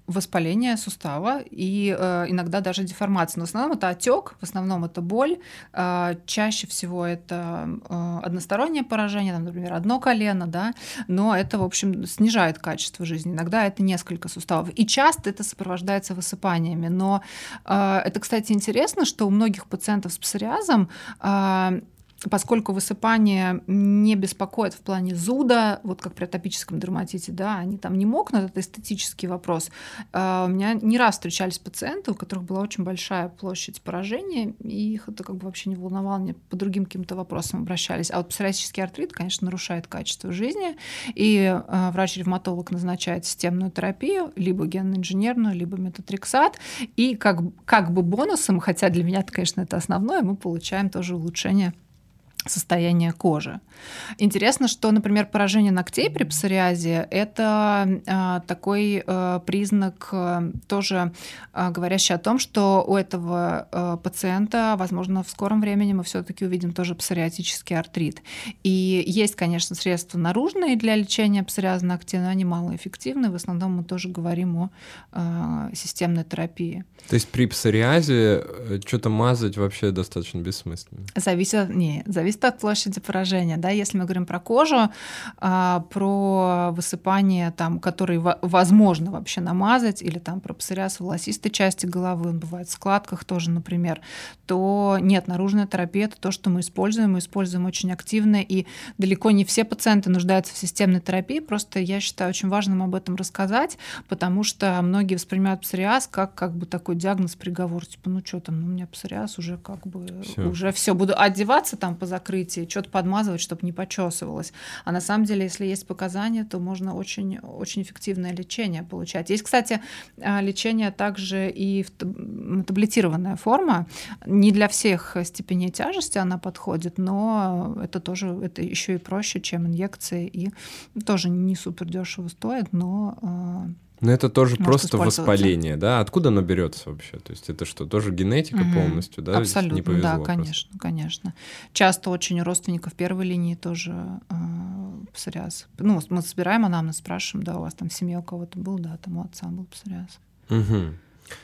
Speaker 2: Воспаление сустава и э, иногда даже деформация. Но в основном это отек, в основном это боль. Э, чаще всего это э, одностороннее поражение, там, например, одно колено, да, но это, в общем, снижает качество жизни. Иногда это несколько суставов. И часто это сопровождается высыпаниями. Но э, это, кстати, интересно, что у многих пациентов с псориазом э, поскольку высыпание не беспокоит в плане зуда, вот как при атопическом дерматите, да, они там не мокнут, это эстетический вопрос. А, у меня не раз встречались пациенты, у которых была очень большая площадь поражения, и их это как бы вообще не волновало, они по другим каким-то вопросам обращались. А вот псориатический артрит, конечно, нарушает качество жизни, и а, врач-ревматолог назначает системную терапию, либо генно-инженерную, либо метатриксат, и как, как бы бонусом, хотя для меня, конечно, это основное, мы получаем тоже улучшение состояние кожи. Интересно, что, например, поражение ногтей при псориазе – это э, такой э, признак, э, тоже э, говорящий о том, что у этого э, пациента, возможно, в скором времени мы все таки увидим тоже псориатический артрит. И есть, конечно, средства наружные для лечения псориаза ногтей, но они малоэффективны. В основном мы тоже говорим о э, системной терапии.
Speaker 1: То есть при псориазе э, что-то мазать вообще достаточно бессмысленно?
Speaker 2: Зависит, не, зависит зависит от площади поражения. Да? Если мы говорим про кожу, а, про высыпание, там, которые возможно вообще намазать, или там про псориаз волосистой части головы, он бывает в складках тоже, например, то нет, наружная терапия — это то, что мы используем, мы используем очень активно, и далеко не все пациенты нуждаются в системной терапии, просто я считаю очень важным об этом рассказать, потому что многие воспринимают псориаз как, как бы такой диагноз, приговор, типа, ну что там, ну, у меня псориаз уже как бы, всё. уже все, буду одеваться там по закрытии, что-то подмазывать, чтобы не почесывалось. А на самом деле, если есть показания, то можно очень, очень эффективное лечение получать. Есть, кстати, а, лечение также и таблетированная форма. Не для всех степеней тяжести она подходит, но это тоже это еще и проще, чем инъекции, и тоже не супер дешево стоит, но а,
Speaker 1: но это тоже просто воспаление, да? Откуда оно берется вообще? То есть это что, тоже генетика угу. полностью, да?
Speaker 2: Абсолютно, не повезло да, конечно, просто. конечно. Часто очень у родственников первой линии тоже э, псориаз. Ну, мы собираем анамнез, спрашиваем, да, у вас там в семье у кого-то был, да, там у отца был псориаз.
Speaker 1: Угу.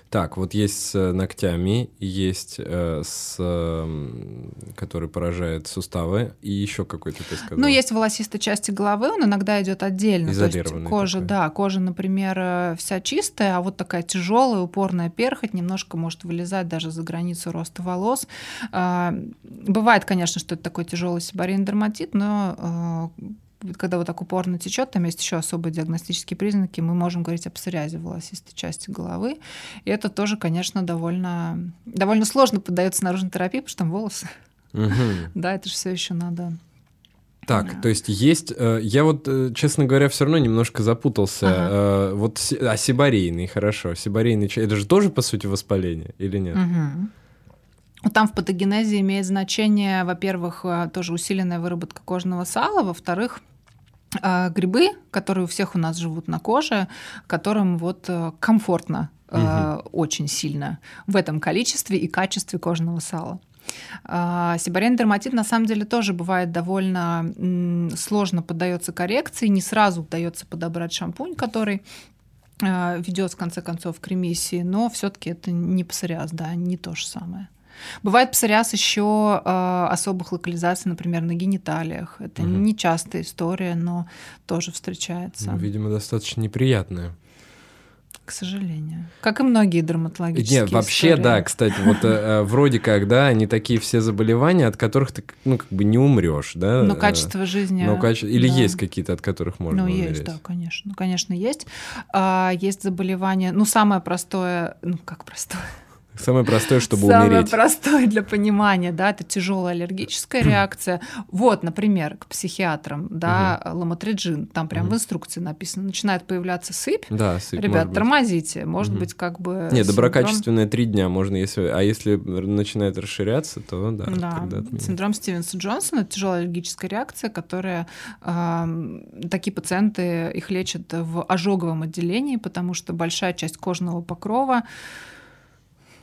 Speaker 1: Так, вот есть с э, ногтями, есть э, с, э, который поражает суставы, и еще какой-то ты сказал.
Speaker 2: Ну, есть волосистой части головы, он иногда идет отдельно. То есть кожа, такой. да, кожа, например, э, вся чистая, а вот такая тяжелая, упорная перхоть немножко может вылезать даже за границу роста волос. Э, бывает, конечно, что это такой тяжелый сибарейный дерматит, но э, когда вот так упорно течет, там есть еще особые диагностические признаки, мы можем говорить о псориазе волосистой части головы. И это тоже, конечно, довольно, довольно сложно поддается наружной терапии, потому что там волосы. Угу. Да, это же все еще надо
Speaker 1: так, да. то есть есть, э, я вот, э, честно говоря, все равно немножко запутался. Ага. Э, вот, а сибарейный, хорошо, сибарейный это же тоже, по сути, воспаление или нет?
Speaker 2: Угу. Там в патогенезе имеет значение, во-первых, тоже усиленная выработка кожного сала, во-вторых, грибы, которые у всех у нас живут на коже, которым вот э, комфортно угу. очень сильно в этом количестве и качестве кожного сала. А, Сибарейный дерматит на самом деле тоже бывает довольно сложно поддается коррекции, не сразу удается подобрать шампунь, который ведет в конце концов к ремиссии, но все-таки это не псориаз, да, не то же самое. Бывает псориаз еще э, особых локализаций, например, на гениталиях. Это угу. не частая история, но тоже встречается.
Speaker 1: Ну, видимо, достаточно неприятная.
Speaker 2: К сожалению. Как и многие дерматологические
Speaker 1: Нет, вообще, истории. да, кстати, вот э, э, вроде как, да, они такие все заболевания, от которых ты, ну, как бы не умрешь, да?
Speaker 2: Но качество жизни...
Speaker 1: Но каче... Или да. есть какие-то, от которых можно
Speaker 2: Ну,
Speaker 1: умереть?
Speaker 2: есть, да, конечно. Конечно, есть. А, есть заболевания, ну, самое простое, ну, как простое,
Speaker 1: Самое простое, чтобы
Speaker 2: Самое
Speaker 1: умереть.
Speaker 2: простое для понимания, да, это тяжелая аллергическая реакция. Вот, например, к психиатрам, да, ламотриджин, там прям в инструкции написано, начинает появляться сыпь.
Speaker 1: Да, сыпь,
Speaker 2: Ребят,
Speaker 1: может
Speaker 2: тормозите, может
Speaker 1: Мгм.
Speaker 2: быть, как бы...
Speaker 1: Не,
Speaker 2: синдром-
Speaker 1: доброкачественное три дня можно, если, а если начинает расширяться, то да,
Speaker 2: Да, синдром Стивенса Джонсона это тяжелая аллергическая реакция, которая ам, такие пациенты их лечат в ожоговом отделении, потому что большая часть кожного покрова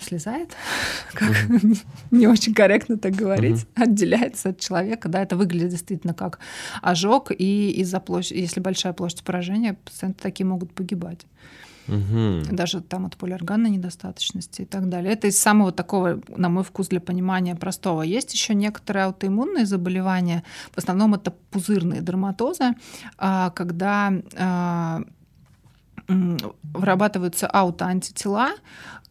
Speaker 2: слезает, как не очень корректно так говорить, отделяется от человека. Да, это выглядит действительно как ожог, и из-за площади, если большая площадь поражения, пациенты такие могут погибать даже там от полиорганной недостаточности и так далее. Это из самого такого, на мой вкус, для понимания простого. Есть еще некоторые аутоиммунные заболевания, в основном это пузырные дерматозы, а, когда а, вырабатываются аутоантитела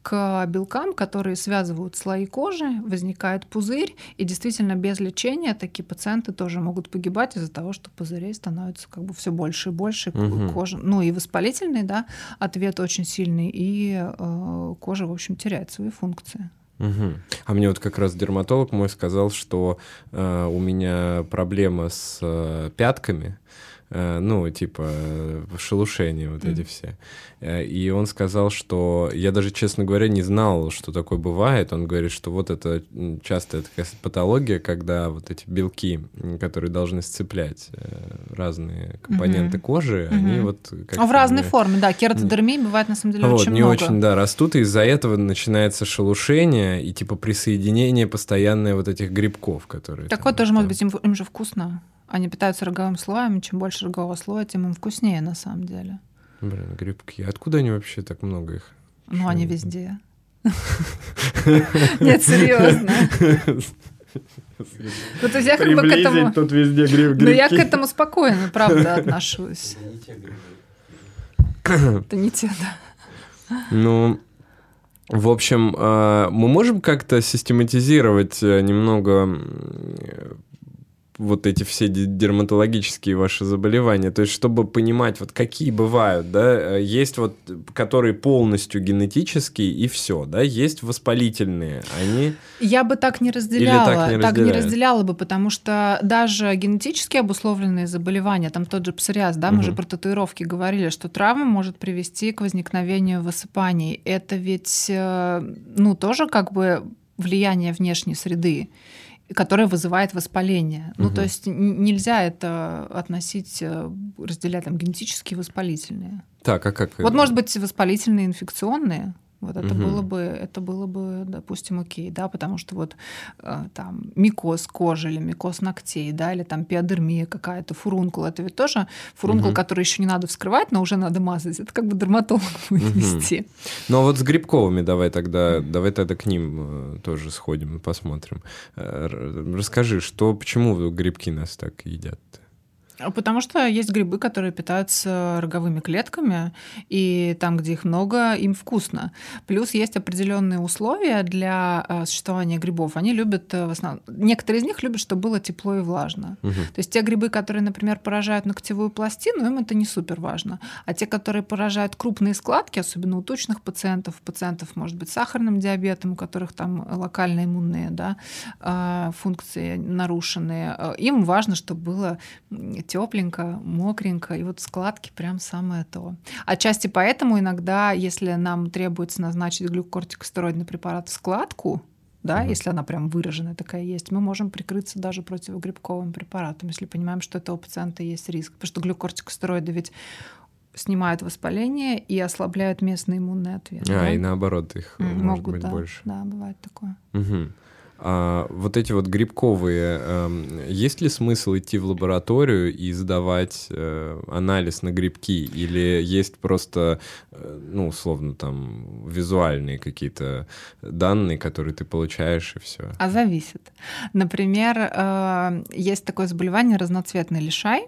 Speaker 2: к белкам, которые связывают слои кожи, возникает пузырь, и действительно без лечения такие пациенты тоже могут погибать из-за того, что пузырей становится как бы все больше и больше,
Speaker 1: Мгм.
Speaker 2: кожа, ну и воспалительный, да, ответ очень сильный, и э, кожа, в общем, теряет свои функции.
Speaker 1: Мгм. А мне вот как раз дерматолог мой сказал, что э, у меня проблема с э, пятками, ну, типа, э, шелушения вот эти
Speaker 2: Мгм.
Speaker 1: все. Э, И он сказал, что я даже, честно говоря, не знал, что такое бывает. Он говорит, что вот это м, частая такая патология, когда вот эти белки, которые должны сцеплять э, разные компоненты
Speaker 2: Мгм.
Speaker 1: кожи, они
Speaker 2: Мгм.
Speaker 1: вот как
Speaker 2: А в разной форме, да, кератодермии бывает на самом деле
Speaker 1: вот,
Speaker 2: очень
Speaker 1: не
Speaker 2: много.
Speaker 1: очень, да, растут, и из-за этого начинается шелушение и типа присоединение постоянное вот этих грибков, которые...
Speaker 2: Такое
Speaker 1: там,
Speaker 2: тоже
Speaker 1: да.
Speaker 2: может быть, им, им же вкусно. Они питаются роговым слоем, и чем больше рогового слоя, тем им вкуснее на самом деле.
Speaker 1: Блин, грибки. Откуда они вообще так много их?
Speaker 2: Ну, они везде. Нет, серьезно. Вот я как бы к этому...
Speaker 1: тут везде гриб,
Speaker 2: Ну, я к этому спокойно, правда, отношусь. Это не те, да.
Speaker 1: Ну, в общем, э, мы можем как-то систематизировать э, немного вот эти все дерматологические ваши заболевания, то есть чтобы понимать, вот какие бывают, да, Э, есть вот, которые полностью генетические и все, да, есть воспалительные, они...
Speaker 2: Я бы так не разделяла.
Speaker 1: так не
Speaker 2: так не разделяла бы, потому что даже генетически обусловленные заболевания, там тот же псориаз, да, мы
Speaker 1: Мгм.
Speaker 2: же про татуировки говорили, что травма может привести к возникновению высыпаний. Это ведь, э, ну, тоже как бы влияние внешней среды которое вызывает воспаление. Ну,
Speaker 1: Мгм.
Speaker 2: то есть нельзя это относить, э, разделять там генетические воспалительные.
Speaker 1: Так, а как...
Speaker 2: Вот, может быть, воспалительные инфекционные. Вот это
Speaker 1: Мгм.
Speaker 2: было бы, это было бы, допустим, окей, да, потому что вот э, там микоз кожи или микоз ногтей, да, или там пиодермия какая-то, фурункул, это ведь тоже фурункул,
Speaker 1: Мгм.
Speaker 2: который еще не надо вскрывать, но уже надо мазать. Это как бы дерматолог будет
Speaker 1: Мгм.
Speaker 2: вести.
Speaker 1: Ну а вот с грибковыми давай тогда, давай тогда к ним э, тоже сходим и посмотрим. Э, Расскажи, что, почему грибки нас так едят?
Speaker 2: А Потому что есть грибы, которые питаются роговыми клетками, и там, где их много, им вкусно. Плюс есть определенные условия для э, существования грибов. Они любят, э, в основном, некоторые из них любят, чтобы было тепло и влажно.
Speaker 1: Мгм.
Speaker 2: То есть те грибы, которые, например, поражают ногтевую пластину, им это не супер важно. А те, которые поражают крупные складки, особенно у тучных пациентов, пациентов, может быть, с сахарным диабетом, у которых там локально иммунные да, а, функции нарушенные, э, им важно, чтобы было тепленько, мокренько, и вот складки прям самое то. Отчасти поэтому иногда, если нам требуется назначить глюкортикостероидный препарат в складку, да,
Speaker 1: Мгм.
Speaker 2: если она прям выраженная такая есть, мы можем прикрыться даже противогрибковым препаратом, если понимаем, что у этого пациента есть риск. Потому что глюкортикостероиды ведь снимают воспаление и ослабляют местный иммунный ответ.
Speaker 1: А,
Speaker 2: да?
Speaker 1: и наоборот, их
Speaker 2: М,
Speaker 1: может
Speaker 2: Могут,
Speaker 1: быть
Speaker 2: да.
Speaker 1: больше.
Speaker 2: Да, бывает такое.
Speaker 1: Мгм. А вот эти вот грибковые, эм, есть ли смысл идти в лабораторию и сдавать э, анализ на грибки? Или есть просто, э, ну, условно, там, визуальные какие-то данные, которые ты получаешь, и все?
Speaker 2: А зависит. Например, э, есть такое заболевание разноцветный лишай,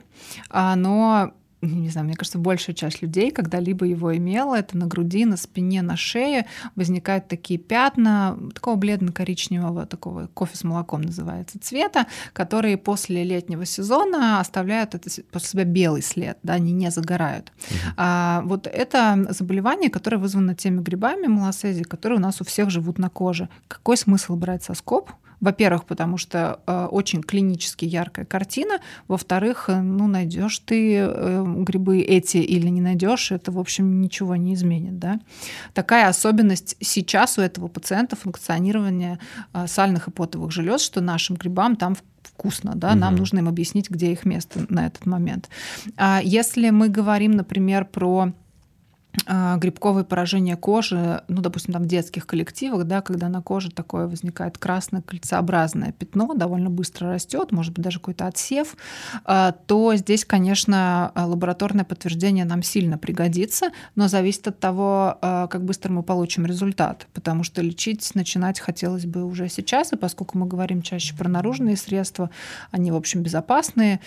Speaker 2: оно не знаю, мне кажется, большая часть людей когда-либо его имела, это на груди, на спине, на шее возникают такие пятна такого бледно-коричневого, такого кофе с молоком называется, цвета, которые после летнего сезона оставляют это, после себя белый след, да, они не загорают. А, вот это заболевание, которое вызвано теми грибами малосези, которые у нас у всех живут на коже. Какой смысл брать соскоб? Во-первых, потому что э, очень клинически яркая картина. Во-вторых, э, ну, найдешь ты э, грибы эти или не найдешь, это, в общем, ничего не изменит. Да? Такая особенность сейчас у этого пациента функционирования сальных и потовых желез, что нашим грибам там вкусно, да, угу. нам нужно им объяснить, где их место на этот момент. А если мы говорим, например, про грибковые поражения кожи, ну, допустим, там в детских коллективах, да, когда на коже такое возникает красное кольцеобразное пятно, довольно быстро растет, может быть, даже какой-то отсев, а, то здесь, конечно, лабораторное подтверждение нам сильно пригодится, но зависит от того, а, как быстро мы получим результат, потому что лечить начинать хотелось бы уже сейчас, и поскольку мы говорим чаще про наружные средства, они, в общем, безопасные,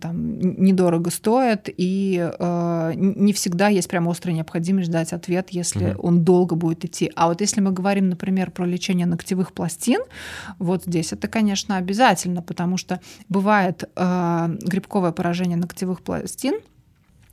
Speaker 2: там, недорого стоят, и не всегда есть прям острый необходимость ждать ответ, если угу. он долго будет идти. А вот если мы говорим, например, про лечение ногтевых пластин, вот здесь это, конечно, обязательно, потому что бывает э, грибковое поражение ногтевых пластин,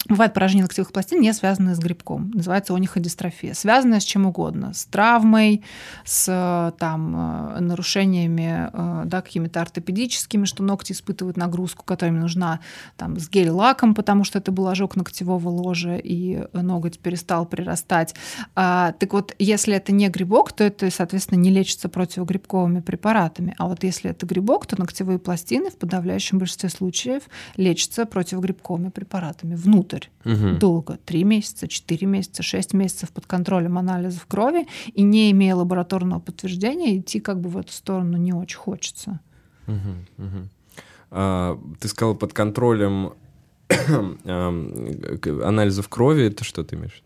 Speaker 2: Бывает поражение ногтевых пластин, не связанное с грибком. Называется ониходистрофия. Связанное с чем угодно. С травмой, с там, э, нарушениями э, да, какими-то ортопедическими, что ногти испытывают нагрузку, которая нужна там, с гель-лаком, потому что это был ожог ногтевого ложа, и ноготь перестал прирастать. А, так вот, если это не грибок, то это, соответственно, не лечится противогрибковыми препаратами. А вот если это грибок, то ногтевые пластины в подавляющем большинстве случаев лечатся противогрибковыми препаратами внутрь внутрь угу. долго, три месяца, четыре месяца, шесть месяцев под контролем анализов крови, и не имея лабораторного подтверждения, идти как бы в эту сторону не очень хочется.
Speaker 1: Угу, угу. А, ты сказал под контролем анализов крови, это что ты имеешь?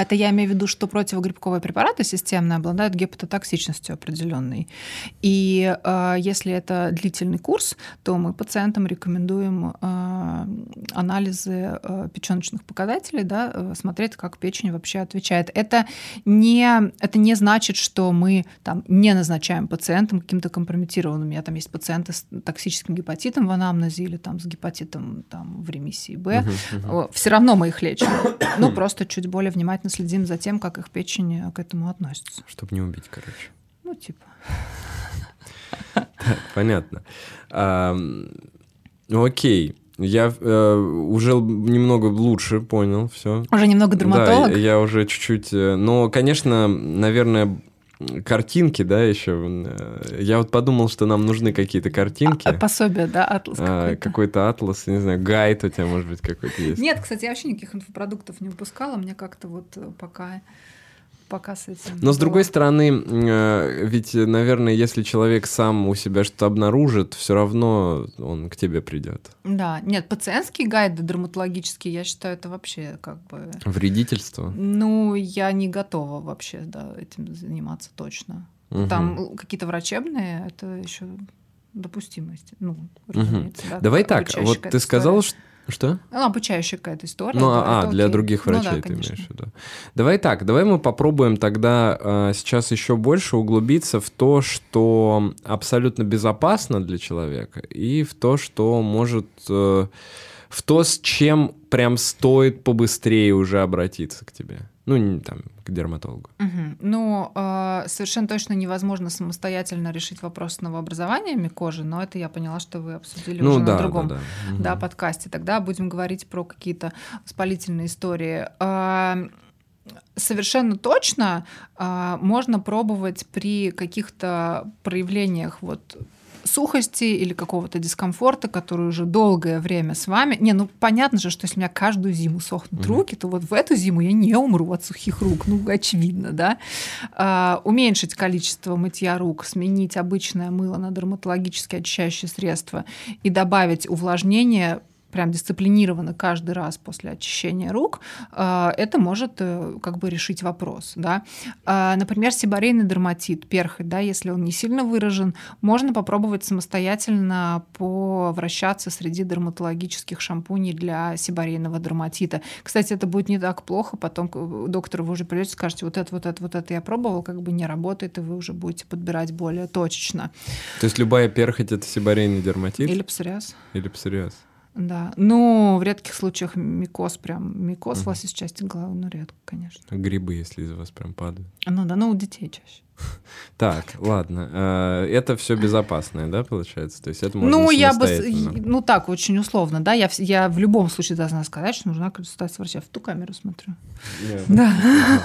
Speaker 2: Это я имею в виду, что противогрибковые препараты системные обладают гепатотоксичностью определенной. И э, если это длительный курс, то мы пациентам рекомендуем э, анализы э, печеночных показателей, да, э, смотреть, как печень вообще отвечает. Это не, это не значит, что мы там, не назначаем пациентам каким-то компрометированным. У меня там есть пациенты с токсическим гепатитом в анамнезе или там, с гепатитом там, в ремиссии Б. Uh-huh, uh-huh. Все равно мы их лечим. Ну, просто чуть более внимательно внимательно следим за тем, как их печень э, к этому относится.
Speaker 1: Чтобы не убить, короче.
Speaker 2: Ну, типа.
Speaker 1: понятно. Ну, окей. Я э, уже немного лучше понял все.
Speaker 2: Уже немного дерматолог?
Speaker 1: Да, я уже чуть-чуть... Э, но, конечно, наверное, картинки, да, еще. Э, я вот подумал, что нам нужны какие-то картинки. А,
Speaker 2: пособие, да, атлас
Speaker 1: а, какой-то. Какой-то атлас, не знаю, гайд у тебя, может быть, какой-то есть.
Speaker 2: Нет, кстати, я вообще никаких инфопродуктов не выпускала, мне как-то вот э, пока пока с этим.
Speaker 1: Но с другой стороны, э, ведь, наверное, если человек сам у себя что-то обнаружит, все равно он к тебе придет.
Speaker 2: Да, нет, пациентские гайды дерматологические, я считаю, это вообще как бы...
Speaker 1: Вредительство?
Speaker 2: Ну, я не готова вообще да, этим заниматься точно. Угу. Там какие-то врачебные, это еще допустимость. Ну, угу.
Speaker 1: да, Давай так, вот ты сказал, что что?
Speaker 2: Ну, обучающая какая-то история.
Speaker 1: Ну, а, для окей. других врачей ну, да, ты конечно. имеешь в виду. Давай так, давай мы попробуем тогда э, сейчас еще больше углубиться в то, что абсолютно безопасно для человека, и в то, что может... Э, в то, с чем прям стоит побыстрее уже обратиться к тебе. Ну, не, там, к дерматологу.
Speaker 2: Угу. Ну, э, совершенно точно невозможно самостоятельно решить вопрос с новообразованиями кожи, но это я поняла, что вы обсудили ну, уже да, на другом да, да. Угу. Да, подкасте. Тогда будем говорить про какие-то воспалительные истории. Э, совершенно точно э, можно пробовать при каких-то проявлениях вот сухости или какого-то дискомфорта, который уже долгое время с вами. Не, ну понятно же, что если у меня каждую зиму сохнут mm-hmm. руки, то вот в эту зиму я не умру от сухих рук, ну очевидно, да. А, уменьшить количество мытья рук, сменить обычное мыло на дерматологически очищающее средство и добавить увлажнение прям дисциплинированно каждый раз после очищения рук, э, это может э, как бы решить вопрос. Да? А, например, сибарейный дерматит, перхоть, да, если он не сильно выражен, можно попробовать самостоятельно повращаться среди дерматологических шампуней для сибарейного дерматита. Кстати, это будет не так плохо, потом доктору вы уже придете, скажете, вот это, вот это, вот это я пробовал, как бы не работает, и вы уже будете подбирать более точечно.
Speaker 1: То есть любая перхоть — это сибарейный дерматит?
Speaker 2: Или псориаз.
Speaker 1: Или псориаз.
Speaker 2: Да. Ну, в редких случаях микоз прям, микоз угу. власти части головы, ну, редко, конечно.
Speaker 1: Грибы, если из вас прям падают.
Speaker 2: Ну да, ну у детей чаще.
Speaker 1: Так, ладно. Э, это все безопасное, да, получается? То есть это можно
Speaker 2: Ну, я бы, ну так, очень условно, да. Я, я в любом случае должна сказать, что нужна консультация врача. В ту камеру смотрю. Да,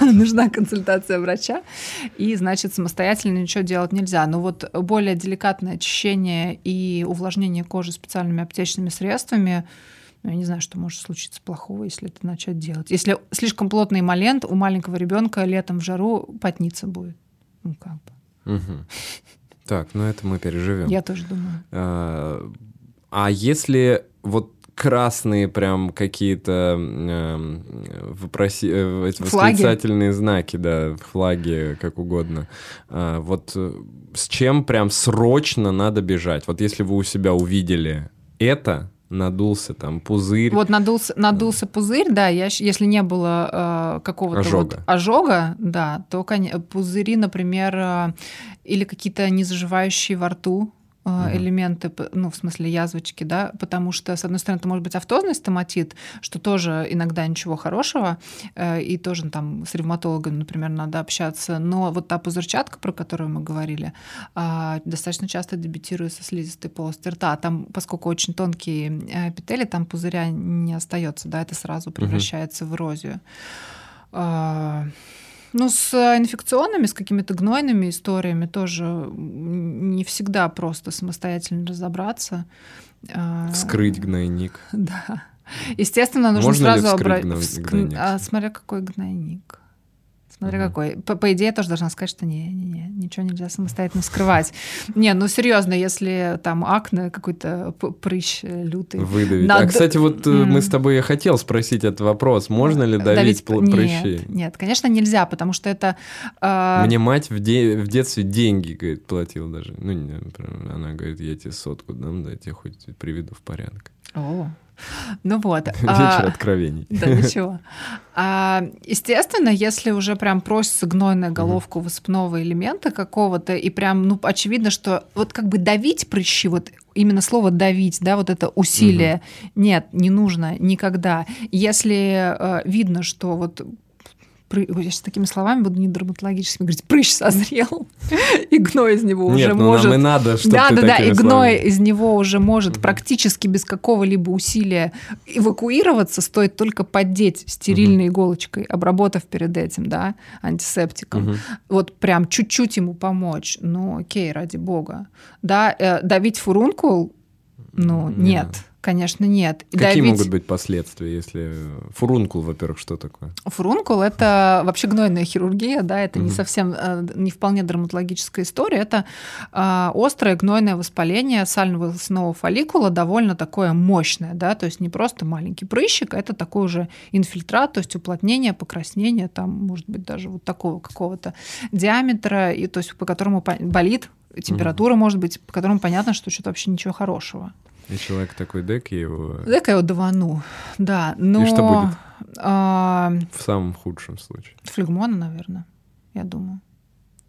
Speaker 2: нужна консультация врача. И, значит, самостоятельно ничего делать нельзя. Но вот более деликатное очищение и увлажнение кожи специальными аптечными средствами ну, я не знаю, что может случиться плохого, если это начать делать. Если слишком плотный эмолент, у маленького ребенка летом в жару потница будет. Ну, как бы.
Speaker 1: Угу. Так, ну это мы переживем.
Speaker 2: Я тоже думаю. А,
Speaker 1: а если вот красные прям какие-то э, вопроси, э, восклицательные знаки, да, флаги, как угодно. А, вот э, с чем прям срочно надо бежать? Вот если вы у себя увидели это, надулся там пузырь.
Speaker 2: Вот надулся, надулся пузырь, да, я, если не было э, какого-то ожога. Вот ожога, да, то пузыри, например, э, или какие-то незаживающие во рту, uh элементы, ну, в смысле язвочки, да, потому что, с одной стороны, это может быть автозный стоматит, что тоже иногда ничего хорошего, э, и тоже там с ревматологом, например, надо общаться, но вот та пузырчатка, про которую мы говорили, а, достаточно часто дебютирует со слизистой полости рта. Там, поскольку очень тонкие э, эпители, там пузыря не остается, да, это сразу превращается uh в эрозию. Ну, с инфекционными, с какими-то гнойными историями тоже не всегда просто самостоятельно разобраться.
Speaker 1: А, Вскрыть гнойник.
Speaker 2: Да. Естественно, нужно
Speaker 1: Можно
Speaker 2: сразу
Speaker 1: обратить. Гной...
Speaker 2: А, смотря какой гнойник. Смотри, угу. какой. По, по идее, я тоже должна сказать, что не, не, не, ничего нельзя самостоятельно скрывать. Не, ну серьезно, если там акне, какой-то прыщ лютый.
Speaker 1: Выдавить. Надо... А, кстати, вот mm. мы с тобой, я хотел спросить этот вопрос. Можно ли давить, давить... прыщи?
Speaker 2: Нет, нет, конечно, нельзя, потому что это...
Speaker 1: Э... Мне мать в, де... в детстве деньги, говорит, платила даже. Ну, не, она говорит, я тебе сотку дам, да, я тебе хоть приведу в порядок.
Speaker 2: О, ну вот.
Speaker 1: Вечер а, откровений.
Speaker 2: Да, ничего. А, естественно, если уже прям просится гнойная головка высыпного элемента какого-то, и прям, ну, очевидно, что вот как бы давить прыщи, вот именно слово давить, да, вот это усилие, угу. нет, не нужно никогда. Если э, видно, что вот пры... я сейчас такими словами буду не дерматологическими говорить, прыщ созрел, и гной из него уже
Speaker 1: Нет, ну
Speaker 2: может...
Speaker 1: нам и надо, чтобы
Speaker 2: Да, да, да, и гной из него уже может практически без какого-либо усилия эвакуироваться, стоит только поддеть стерильной иголочкой, обработав перед этим, да, антисептиком. Вот прям чуть-чуть ему помочь. Ну, окей, ради бога. Да, э, давить фурункул, ну, нет. Конечно, нет.
Speaker 1: Какие давить... могут быть последствия, если фурункул, во-первых, что такое?
Speaker 2: Фурункул это вообще гнойная хирургия, да, это угу. не совсем, э, не вполне дерматологическая история, это э, острое гнойное воспаление сального волосяного фолликула, довольно такое мощное, да, то есть не просто маленький прыщик, а это такой уже инфильтрат, то есть уплотнение, покраснение, там, может быть, даже вот такого какого-то диаметра, и то есть по которому болит, температура угу. может быть, по которому понятно, что что-то вообще ничего хорошего.
Speaker 1: И человек такой, дай-ка его...
Speaker 2: Дай-ка его давану, да. Но...
Speaker 1: И что будет? А... В самом худшем случае.
Speaker 2: Флегмона, наверное, я думаю.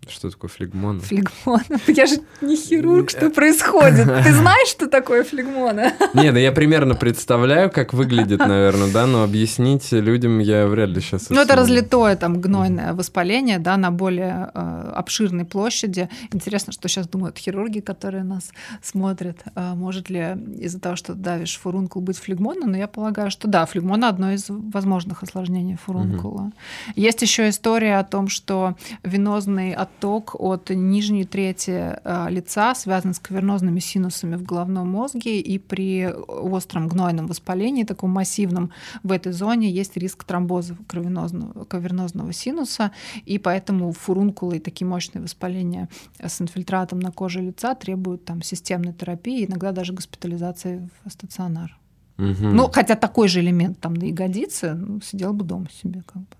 Speaker 1: Что такое флегмона?
Speaker 2: Флегмона? Я же не хирург, что происходит? Ты знаешь, что такое флегмона?
Speaker 1: Не, да я примерно представляю, как выглядит, наверное, да, но объяснить людям я вряд ли сейчас...
Speaker 2: Ну, это разлитое там гнойное воспаление, да, на более э, обширной площади. Интересно, что сейчас думают хирурги, которые нас смотрят. Э, может ли из-за того, что давишь фурункул, быть флегмона? Но я полагаю, что да, флегмона одно из возможных осложнений фурункула. Угу. Есть еще история о том, что венозный отток от нижней трети э, лица связан с кавернозными синусами в головном мозге, и при остром гнойном воспалении, таком массивном, в этой зоне есть риск тромбоза кавернозного, кавернозного синуса, и поэтому фурункулы и такие мощные воспаления с инфильтратом на коже лица требуют там системной терапии, иногда даже госпитализации в стационар. Угу. Ну, хотя такой же элемент там на ягодице, ну, сидела бы дома себе как бы.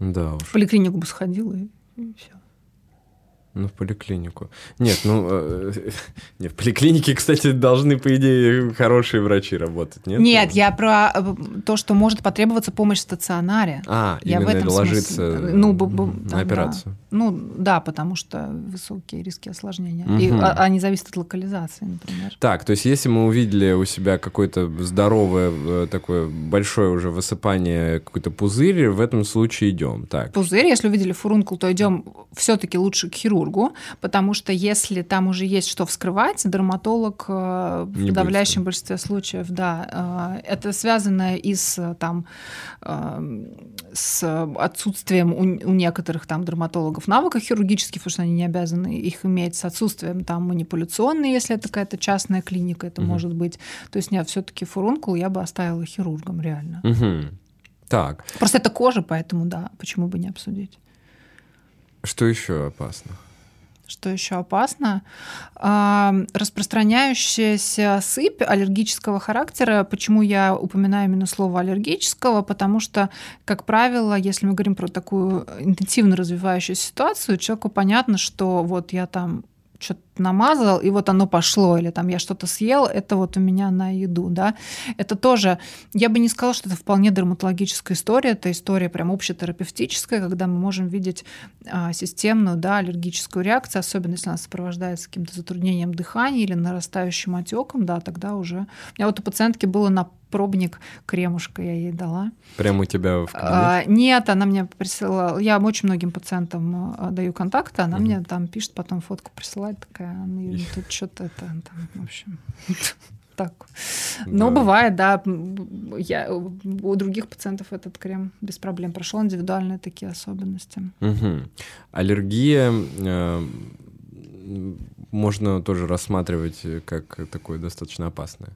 Speaker 1: Да уж.
Speaker 2: В поликлинику бы сходила и, и все.
Speaker 1: Ну, в поликлинику. Нет, ну, э, не, в поликлинике, кстати, должны, по идее, хорошие врачи работать, нет?
Speaker 2: Нет, я про э, то, что может потребоваться помощь в стационаре.
Speaker 1: А, я именно в этом ложиться смысле. ну, б, б, на там, операцию.
Speaker 2: Да. Ну, да, потому что высокие риски осложнения. Угу. И, а, они зависят от локализации, например.
Speaker 1: Так, то есть если мы увидели у себя какое-то здоровое, э, такое большое уже высыпание, какой-то пузырь, в этом случае идем. Так.
Speaker 2: Пузырь, если увидели фурункул, то идем все-таки лучше к хирургу хирургу, потому что если там уже есть что вскрывать, дерматолог э, в Не подавляющем большинстве случаев, да, э, это связано и с, там, э, с отсутствием у, у некоторых там дерматологов навыков хирургических, потому что они не обязаны их иметь, с отсутствием там манипуляционной, если это какая-то частная клиника, это угу. может быть. То есть нет, все-таки фурункул я бы оставила хирургом реально.
Speaker 1: Угу. Так.
Speaker 2: Просто это кожа, поэтому да, почему бы не обсудить.
Speaker 1: Что еще опасно?
Speaker 2: Что еще опасно? Распространяющаяся сыпь аллергического характера. Почему я упоминаю именно слово аллергического? Потому что, как правило, если мы говорим про такую интенсивно развивающуюся ситуацию, человеку понятно, что вот я там что-то намазал, и вот оно пошло, или там я что-то съел, это вот у меня на еду, да. Это тоже, я бы не сказала, что это вполне дерматологическая история, это история прям общетерапевтическая, когда мы можем видеть а, системную, да, аллергическую реакцию, особенно если она сопровождается каким-то затруднением дыхания или нарастающим отеком, да, тогда уже... У меня вот у пациентки было на пробник кремушка я ей дала.
Speaker 1: Прямо у тебя в
Speaker 2: кабинете? А, нет, она мне присылала. Я очень многим пациентам а, даю контакты, она угу. мне там пишет, потом фотку присылает, такая, ну, тут что-то это, там, в общем, так. Но да. бывает, да, я, у других пациентов этот крем без проблем прошел, индивидуальные такие особенности.
Speaker 1: Угу. Аллергия э, можно тоже рассматривать как такое достаточно опасное.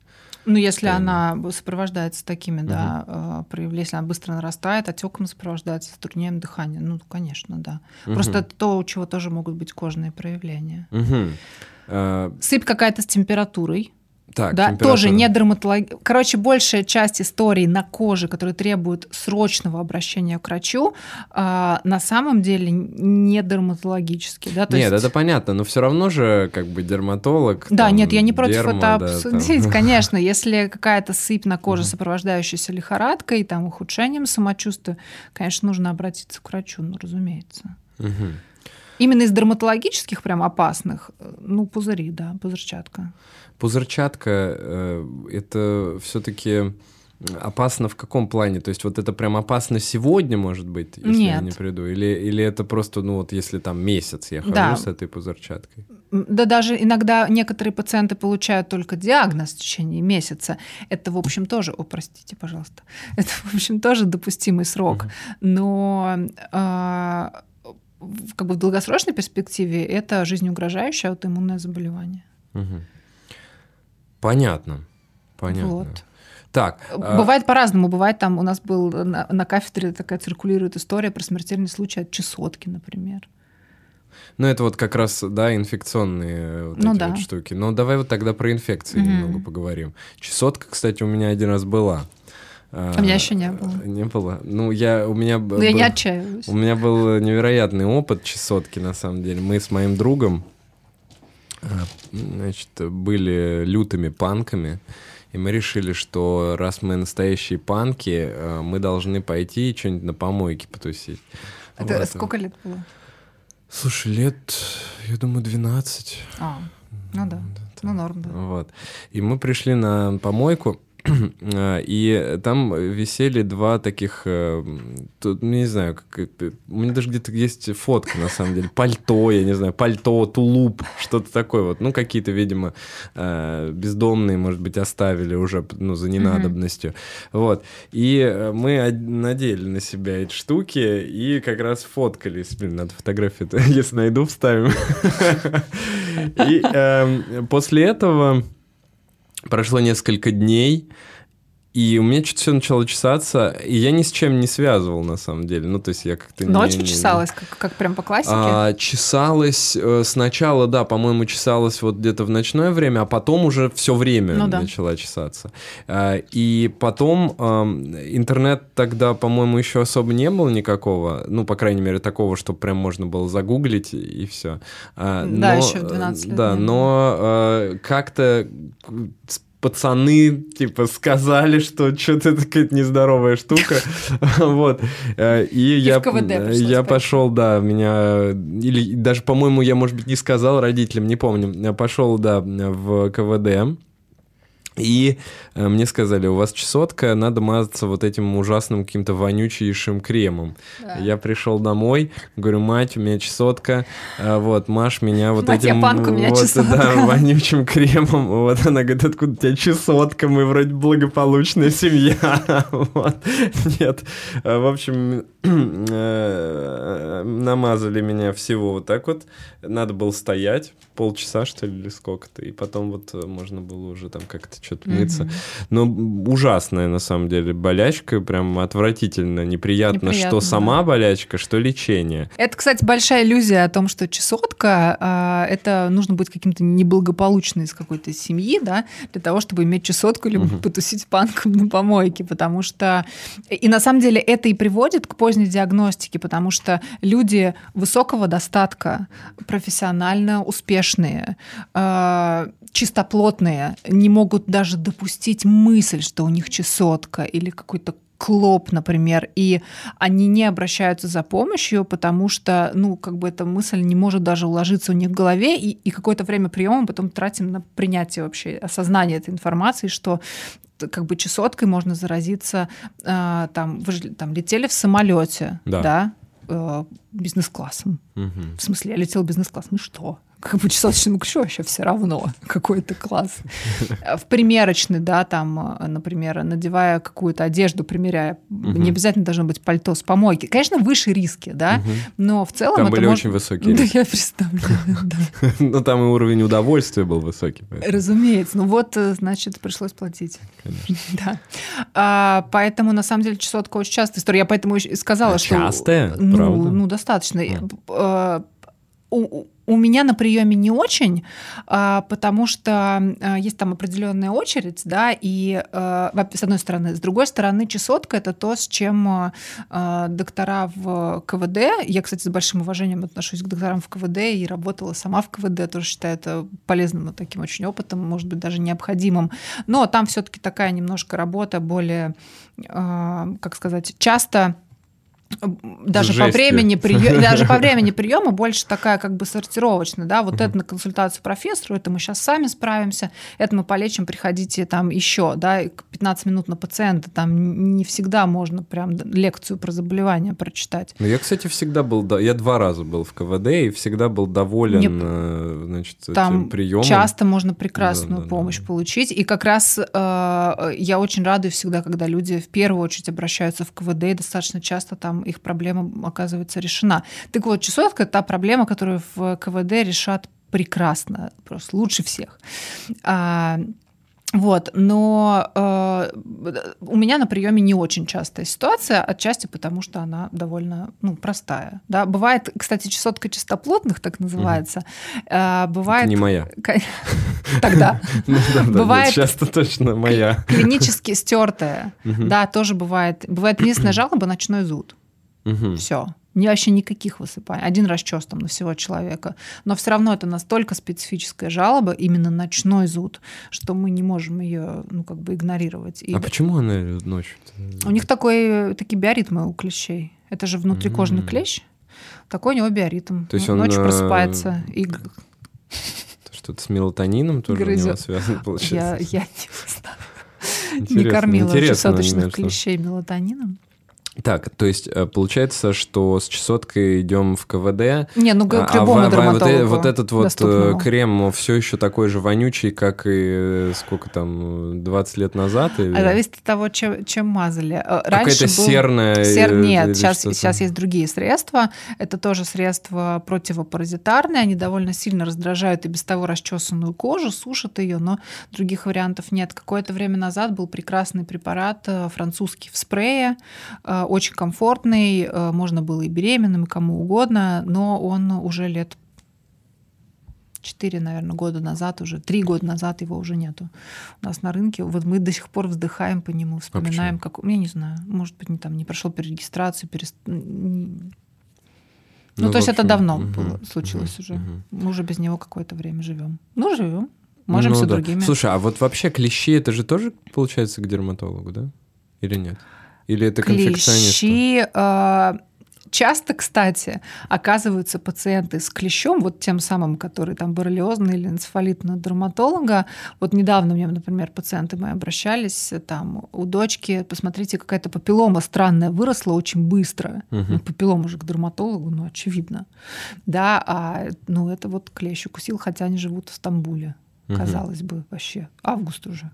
Speaker 2: Ну, если она сопровождается такими, угу. да, проявлениями, если она быстро нарастает, отеком сопровождается, затруднением дыхания, ну, конечно, да. Угу. Просто это то, у чего тоже могут быть кожные проявления. Угу. Сыпь какая-то с температурой. Так, да, тоже не дерматология. Короче, большая часть историй на коже, которые требуют срочного обращения к врачу, э, на самом деле не дерматологические. Да?
Speaker 1: То нет, есть... это понятно, но все равно же как бы дерматолог.
Speaker 2: Да, там, нет, я не против дерма, это обсудить, да, конечно. Если какая-то сыпь на коже, сопровождающаяся лихорадкой, там, ухудшением самочувствия, конечно, нужно обратиться к врачу, ну, разумеется. Именно из дерматологических прям опасных, ну, пузыри, да, пузырчатка.
Speaker 1: Пузырчатка э, это все-таки опасно в каком плане? То есть вот это прям опасно сегодня, может быть, если Нет. я не приду? Или, или это просто, ну вот если там месяц я хожу да. с этой пузырчаткой?
Speaker 2: Да даже иногда некоторые пациенты получают только диагноз в течение месяца. Это, в общем, тоже, о, простите, пожалуйста, это, в общем, тоже допустимый срок. Угу. Но э, как бы в долгосрочной перспективе это жизнеугрожающее аутоиммунное заболевание.
Speaker 1: Угу. Понятно. Понятно. Вот. Так.
Speaker 2: А бывает а... по-разному. Бывает там у нас был на, на кафедре такая циркулирует история про смертельный случай от чесотки, например.
Speaker 1: Ну, это вот как раз, да, инфекционные вот ну, эти да. вот штуки. Но давай вот тогда про инфекции угу. немного поговорим. Чесотка, кстати, у меня один раз была.
Speaker 2: А, у меня еще не было.
Speaker 1: Не было. Ну, я, у меня...
Speaker 2: Но был, я не отчаиваюсь.
Speaker 1: У меня был невероятный опыт чесотки, на самом деле. Мы с моим другом значит, были лютыми панками. И мы решили, что раз мы настоящие панки, э, мы должны пойти и что-нибудь на помойке потусить.
Speaker 2: Это вот. сколько лет было?
Speaker 1: Слушай, лет, я думаю, 12.
Speaker 2: А, ну да, ну норм, да.
Speaker 1: Вот. И мы пришли на помойку, и там висели два таких, э, тут, ну, не знаю, как, у меня даже где-то есть фотка, на самом деле, пальто, я не знаю, пальто, тулуп, что-то такое вот. Ну, какие-то, видимо, э, бездомные, может быть, оставили уже, ну, за ненадобностью. Mm-hmm. Вот. И э, мы надели на себя эти штуки и как раз фоткались. Блин, надо фотографию, если найду, вставим. И эм, после этого Прошло несколько дней, и у меня что-то все начало чесаться, и я ни с чем не связывал, на самом деле. Ну, то есть я как-то...
Speaker 2: Ночью
Speaker 1: не,
Speaker 2: чесалась, как, как прям по классике?
Speaker 1: А, чесалась э, сначала, да, по-моему, чесалась вот где-то в ночное время, а потом уже все время ну, да. начала чесаться. А, и потом э, интернет тогда, по-моему, еще особо не было никакого, ну, по крайней мере, такого, что прям можно было загуглить и все.
Speaker 2: А, да, но, еще в 12 лет.
Speaker 1: Да, но э, как-то пацаны, типа, сказали, что что-то это какая-то нездоровая штука. Вот. Э, и я, я пошел, да, меня... Или даже, по-моему, я, может быть, не сказал родителям, не помню. Я пошел, да, в КВД. И э, мне сказали, у вас чесотка, надо мазаться вот этим ужасным каким-то вонючейшим кремом. Да. Я пришел домой, говорю, мать, у меня чесотка, э, вот, Маш меня вот мать, этим
Speaker 2: панк, у меня
Speaker 1: вот,
Speaker 2: чесотка.
Speaker 1: да, вонючим кремом. Вот она говорит, откуда у тебя чесотка, мы вроде благополучная семья. Вот. Нет. Э, в общем, намазали меня всего вот так вот. Надо было стоять полчаса, что ли, или сколько-то. И потом вот можно было уже там как-то что-то мыться. Но ужасная, на самом деле, болячка, прям отвратительно, неприятно, неприятно что да. сама болячка, что лечение.
Speaker 2: Это, кстати, большая иллюзия о том, что чесотка, а, это нужно быть каким-то неблагополучным из какой-то семьи, да, для того, чтобы иметь чесотку, либо угу. потусить панком на помойке, потому что... И на самом деле это и приводит к поздней диагностике, потому что люди высокого достатка, профессионально успешные, а, чистоплотные, не могут даже допустить мысль, что у них чесотка или какой-то клоп, например, и они не обращаются за помощью, потому что, ну, как бы эта мысль не может даже уложиться у них в голове, и, и какое-то время приема мы потом тратим на принятие вообще, осознание этой информации, что как бы чесоткой можно заразиться, э, там, вы же там летели в самолете, да, да э, бизнес-классом. Угу. В смысле, я летел бизнес-классом, ну что? Как бы чесоточному ключу вообще все равно, какой-то класс. В примерочный, да, там, например, надевая какую-то одежду, примеряя, угу. не обязательно должно быть пальто с помойки. Конечно, выше риски, да, угу. но в целом
Speaker 1: Там
Speaker 2: это
Speaker 1: были
Speaker 2: может...
Speaker 1: очень высокие
Speaker 2: Да, я представляю.
Speaker 1: Но там и уровень удовольствия был высокий.
Speaker 2: Разумеется. Ну вот, значит, пришлось платить. Конечно. Да. А, поэтому, на самом деле, чесотка очень частая история. Я поэтому и сказала, что...
Speaker 1: Частая?
Speaker 2: Ну, ну достаточно. У, у меня на приеме не очень, а, потому что а, есть там определенная очередь, да, и а, с одной стороны, с другой стороны, чесотка это то, с чем доктора в КВД, я, кстати, с большим уважением отношусь к докторам в КВД и работала сама в КВД, тоже считаю это полезным таким очень опытом, может быть, даже необходимым, но там все-таки такая немножко работа более, как сказать, часто даже Жестью. по времени приема, даже по времени приема больше такая как бы сортировочная, да, вот это на консультацию профессору, это мы сейчас сами справимся, это мы полечим, приходите там еще, да, 15 минут на пациента, там не всегда можно прям лекцию про заболевание прочитать.
Speaker 1: Ну, я, кстати, всегда был, я два раза был в КВД и всегда был доволен, Мне, э, значит,
Speaker 2: там
Speaker 1: этим приемом.
Speaker 2: часто можно прекрасную да, да, помощь да. получить, и как раз э, я очень радуюсь всегда, когда люди в первую очередь обращаются в КВД, и достаточно часто там их проблема оказывается решена. Так вот, чесотка – это та проблема, которую в КВД решат прекрасно, просто лучше всех. А, вот, но э, у меня на приеме не очень частая ситуация, отчасти потому, что она довольно ну, простая. Да? Бывает, кстати, чесотка чистоплотных, так называется. Угу. Э, бывает...
Speaker 1: Это не моя.
Speaker 2: Тогда.
Speaker 1: Ну бывает часто точно моя.
Speaker 2: Клинически стертая. Да, тоже бывает. Бывает единственная жалоба – ночной зуд.
Speaker 1: Угу.
Speaker 2: Все. Не, вообще никаких высыпаний. Один расчес там на всего человека. Но все равно это настолько специфическая жалоба, именно ночной зуд, что мы не можем ее ну, как бы игнорировать.
Speaker 1: И... А почему она ночью?
Speaker 2: У них такой, такие биоритмы у клещей. Это же внутрикожный mm-hmm. клещ. Такой у него биоритм. То есть он ночью просыпается и
Speaker 1: что-то с мелатонином тоже грызет. у него связано, получается?
Speaker 2: Я, я не знаю. не кормила чесоточных клещей мелатонином.
Speaker 1: Так, то есть э, получается, что с чесоткой идем в КВД.
Speaker 2: Не, ну к а, любому а, дерматологу.
Speaker 1: Вот, вот этот вот
Speaker 2: э, доступному.
Speaker 1: крем все еще такой же вонючий, как и сколько там, 20 лет назад? Или...
Speaker 2: А зависит от того, чем, чем мазали.
Speaker 1: Раньше Какая-то был... серная...
Speaker 2: Сер... Нет, сейчас, сейчас есть другие средства. Это тоже средства противопаразитарные. Они довольно сильно раздражают и без того расчесанную кожу, сушат ее, но других вариантов нет. Какое-то время назад был прекрасный препарат французский в спрее, очень комфортный, э, можно было и беременным, и кому угодно, но он уже лет 4, наверное, года назад уже, 3 года назад его уже нету у нас на рынке. Вот мы до сих пор вздыхаем по нему, вспоминаем, а как... Я не знаю, может быть, не, там, не прошел перерегистрацию, перест... Ну, ну, то есть общем, это давно угу, было, случилось угу, уже. Угу. Мы уже без него какое-то время живем. Ну, живем. Можем ну, с да. другими.
Speaker 1: Слушай, а вот вообще клещи, это же тоже, получается, к дерматологу, да? Или нет? Или это
Speaker 2: Клещи, э, часто, кстати, оказываются пациенты с клещом, вот тем самым, который там боррелиозный или энцефалитный дерматолога. Вот недавно мне, например, пациенты мои обращались, там у дочки, посмотрите, какая-то папиллома странная выросла очень быстро. Угу. Ну, папиллома же к дерматологу, ну, очевидно. Да, а ну, это вот клещ укусил, хотя они живут в Стамбуле, угу. казалось бы, вообще. Август уже.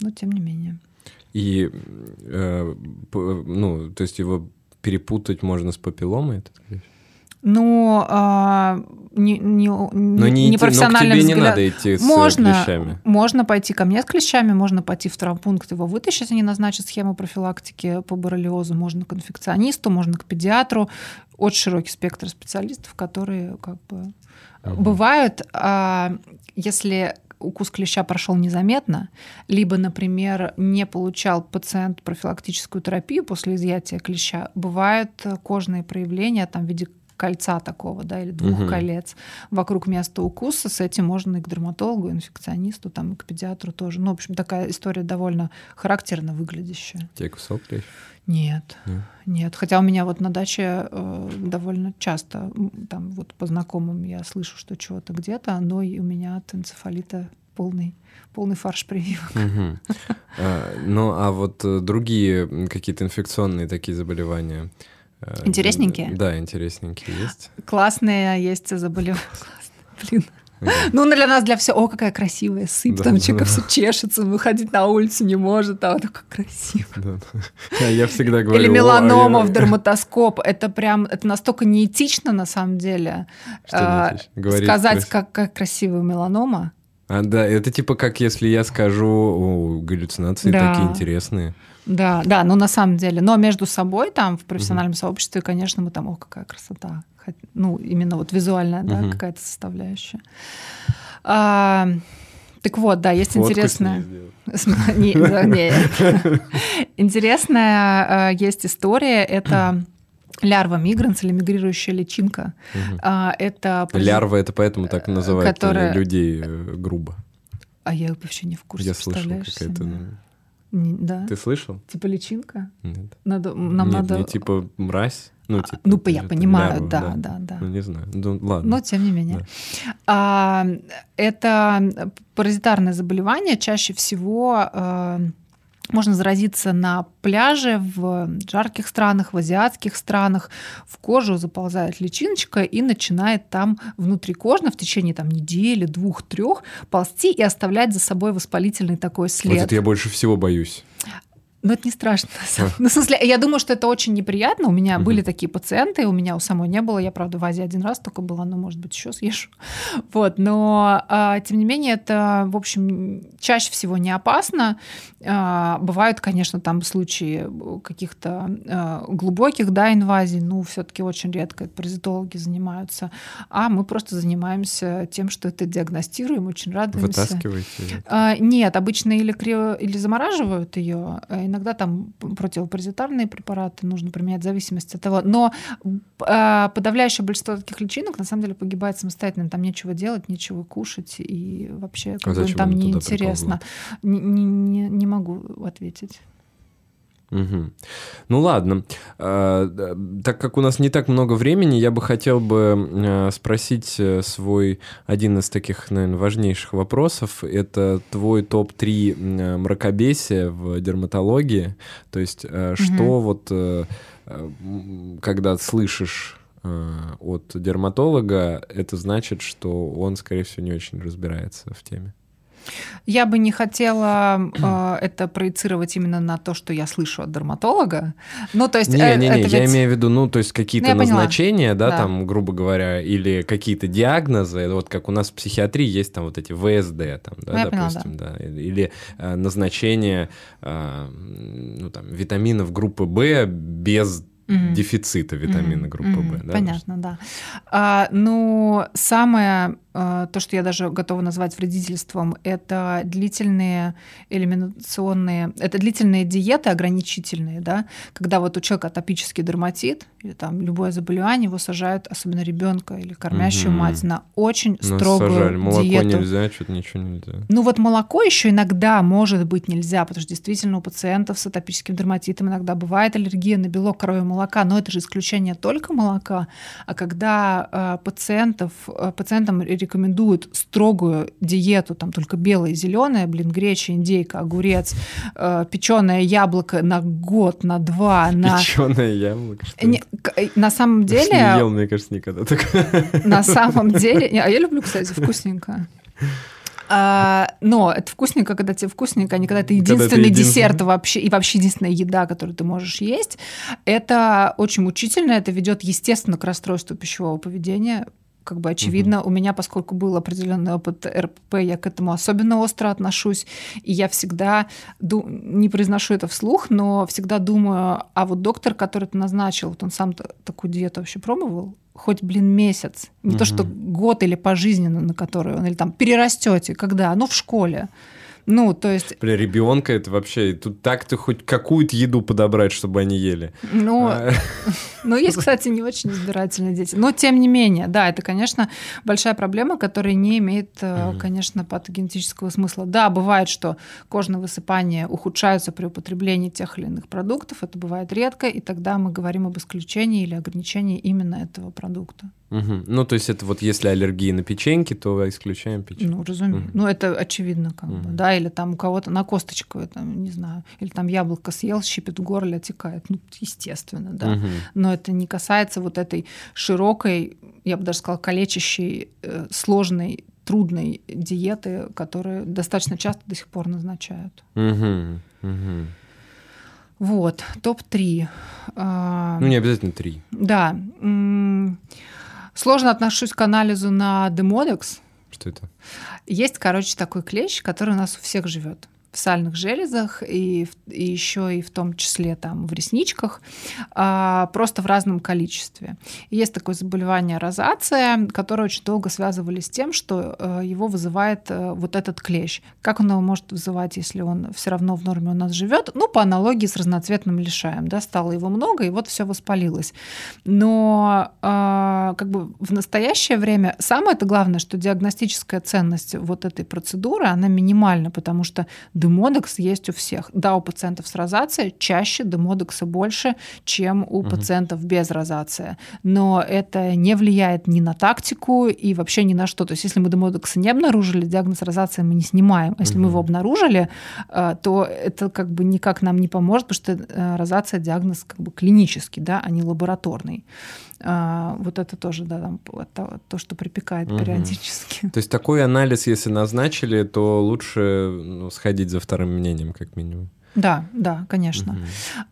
Speaker 2: Но тем не менее.
Speaker 1: И, э, ну, то есть его перепутать можно с папилломой, клещ?
Speaker 2: Ну, а, не, не, но
Speaker 1: не,
Speaker 2: не профессиональным
Speaker 1: но к
Speaker 2: тебе
Speaker 1: взгляд... не надо идти с
Speaker 2: можно,
Speaker 1: клещами.
Speaker 2: Можно пойти ко мне с клещами, можно пойти в травмпункт его вытащить, они назначат схему профилактики по боррелиозу, можно к инфекционисту, можно к педиатру. Очень широкий спектр специалистов, которые как бы угу. бывают. А, если укус клеща прошел незаметно, либо, например, не получал пациент профилактическую терапию после изъятия клеща, бывают кожные проявления там, в виде кольца такого, да, или двух угу. колец вокруг места укуса. С этим можно и к дерматологу, и инфекционисту, там, и к педиатру тоже. Ну, в общем, такая история довольно характерно выглядящая.
Speaker 1: Тебя кусал клещ?
Speaker 2: Нет, нет, нет. Хотя у меня вот на даче э, довольно часто, там вот по знакомым я слышу, что чего-то где-то, но и у меня от энцефалита полный, полный фарш прививок.
Speaker 1: Угу. А, ну, а вот э, другие какие-то инфекционные такие заболевания?
Speaker 2: Э, Интересненькие?
Speaker 1: Да, интересненькие есть.
Speaker 2: Классные есть заболевания. Блин. Ну, для нас, для всего, о, какая красивая сыпь, да, там да, человек да. все чешется, выходить на улицу не может, а вот как красиво. Да,
Speaker 1: да. Я всегда говорю...
Speaker 2: Или меланома в дерматоскоп, это прям, это настолько неэтично на самом деле. Что а, сказать, как, как красивая меланома.
Speaker 1: А, да, это типа как если я скажу, о, галлюцинации да. такие интересные.
Speaker 2: Да, да, ну на самом деле. Но между собой там в профессиональном угу. сообществе, конечно, мы там, о, какая красота. Ну, именно вот визуальная, да, угу. какая-то составляющая. А, так вот, да, есть Фотку интересная... Интересная а, есть история. Это лярва мигранс или мигрирующая личинка. Это...
Speaker 1: Лярва — это поэтому так называют э, людей э, грубо.
Speaker 2: А я вообще не в курсе,
Speaker 1: Я слышал какая-то...
Speaker 2: Не, да.
Speaker 1: Ты слышал?
Speaker 2: Типа личинка?
Speaker 1: Нет.
Speaker 2: Надо, нам
Speaker 1: Нет,
Speaker 2: надо...
Speaker 1: не типа мразь. Ну,
Speaker 2: а,
Speaker 1: типа,
Speaker 2: ну я понимаю, лярва, да, да, да, да.
Speaker 1: Ну, не знаю. Ну, ладно.
Speaker 2: Но тем не менее. Да. А, это паразитарное заболевание чаще всего а, можно заразиться на пляже в жарких странах, в азиатских странах. В кожу заползает личиночка и начинает там внутрикожно в течение там, недели, двух, трех ползти и оставлять за собой воспалительный такой след. Вот
Speaker 1: это я больше всего боюсь.
Speaker 2: Ну, это не страшно. Ну, в смысле, я думаю, что это очень неприятно. У меня угу. были такие пациенты, у меня у самой не было. Я, правда, в Азии один раз только была, но, может быть, еще съезжу. Вот, но, а, тем не менее, это, в общем, чаще всего не опасно. А, бывают, конечно, там случаи каких-то а, глубоких, да, инвазий, ну, все-таки очень редко это паразитологи занимаются. А мы просто занимаемся тем, что это диагностируем, очень радуемся.
Speaker 1: Вытаскиваете?
Speaker 2: А, нет, обычно или, крио, или замораживают ее, иногда там противопаразитарные препараты нужно применять в зависимости от того. Но э, подавляющее большинство таких личинок на самом деле погибает самостоятельно. Там нечего делать, нечего кушать, и вообще как а бы, там неинтересно. Не, не, не могу ответить.
Speaker 1: Угу. Ну ладно. А, так как у нас не так много времени, я бы хотел бы а, спросить э, свой один из таких, наверное, важнейших вопросов. Это твой топ-3 мракобесия в дерматологии. То есть угу. что вот, э, когда слышишь от дерматолога, это значит, что он, скорее всего, не очень разбирается в теме?
Speaker 2: Я бы не хотела э, это проецировать именно на то, что я слышу от дерматолога. Ну, то есть...
Speaker 1: Не, э, не, не, ведь... я имею в виду, ну, то есть какие-то ну, назначения, да, да, там, грубо говоря, или какие-то диагнозы, вот как у нас в психиатрии есть там вот эти ВСД, там, да, ну, допустим, поняла, да. да, или э, назначение, э, ну, там, витаминов группы В без угу. дефицита витамина группы угу. В.
Speaker 2: Да? Понятно, да. А, ну, самое то, что я даже готова назвать вредительством, это длительные элиминационные, это длительные диеты ограничительные, да, когда вот у человека атопический дерматит или там любое заболевание, его сажают, особенно ребенка или кормящую угу. мать, на очень Нас строгую сажали.
Speaker 1: Молоко
Speaker 2: диету.
Speaker 1: нельзя, что-то ничего нельзя.
Speaker 2: Ну вот молоко еще иногда может быть нельзя, потому что действительно у пациентов с атопическим дерматитом иногда бывает аллергия на белок коровьего молока, но это же исключение только молока, а когда э, пациентов, э, пациентам рекомендуют строгую диету, там только белое и зеленое, блин, греча, индейка, огурец, э, печеное яблоко на год, на два, на...
Speaker 1: Печеное яблоко?
Speaker 2: Не, э, на самом деле...
Speaker 1: Не ел, мне кажется, никогда такое.
Speaker 2: На самом деле... А я люблю, кстати, вкусненько. А, но это вкусненько, когда тебе вкусненько, а не когда это единственный когда единственный... десерт вообще, и вообще единственная еда, которую ты можешь есть. Это очень мучительно, это ведет, естественно, к расстройству пищевого поведения, как бы очевидно, угу. у меня, поскольку был определенный опыт РПП, я к этому особенно остро отношусь, и я всегда ду- не произношу это вслух, но всегда думаю, а вот доктор, который это назначил, вот он сам такую диету вообще пробовал, хоть, блин, месяц, не угу. то что год или пожизненно, на который он, или там перерастете, когда, ну в школе. Ну, то есть...
Speaker 1: Для ребенка это вообще... Тут так ты хоть какую-то еду подобрать, чтобы они ели.
Speaker 2: Ну, а... ну, есть, кстати, не очень избирательные дети. Но, тем не менее, да, это, конечно, большая проблема, которая не имеет, mm-hmm. конечно, патогенетического смысла. Да, бывает, что кожные высыпания ухудшаются при употреблении тех или иных продуктов. Это бывает редко, и тогда мы говорим об исключении или ограничении именно этого продукта.
Speaker 1: Угу. Ну, то есть это вот если аллергия на печеньки, то исключаем печеньки.
Speaker 2: Ну, разумеется. Угу. Ну, это очевидно, как угу. бы, да, или там у кого-то на косточку, там, не знаю, или там яблоко съел, щипет в горле, отекает. Ну, естественно, да. Угу. Но это не касается вот этой широкой, я бы даже сказала, калечащей, э, сложной, трудной диеты, которую достаточно часто до сих пор назначают.
Speaker 1: Угу. Угу.
Speaker 2: Вот, топ-3.
Speaker 1: А, ну, не обязательно три.
Speaker 2: Да. Сложно отношусь к анализу на демодекс.
Speaker 1: Что это?
Speaker 2: Есть, короче, такой клещ, который у нас у всех живет в сальных железах и, и еще и в том числе там в ресничках, а, просто в разном количестве. Есть такое заболевание розация, которое очень долго связывали с тем, что а, его вызывает а, вот этот клещ. Как он его может вызывать, если он все равно в норме у нас живет? Ну, по аналогии с разноцветным лишаем, да, стало его много, и вот все воспалилось. Но а, как бы в настоящее время самое это главное, что диагностическая ценность вот этой процедуры, она минимальна, потому что демодекс есть у всех. Да, у пациентов с розацией чаще демодекса больше, чем у угу. пациентов без розации. Но это не влияет ни на тактику и вообще ни на что. То есть если мы демодекса не обнаружили, диагноз розации мы не снимаем. А если угу. мы его обнаружили, э, то это как бы никак нам не поможет, потому что э, розация диагноз как бы клинический, да, а не лабораторный. А, вот это тоже, да, там, то, то что припекает угу. периодически.
Speaker 1: То есть такой анализ, если назначили, то лучше ну, сходить за вторым мнением, как минимум.
Speaker 2: Да, да, конечно. Угу.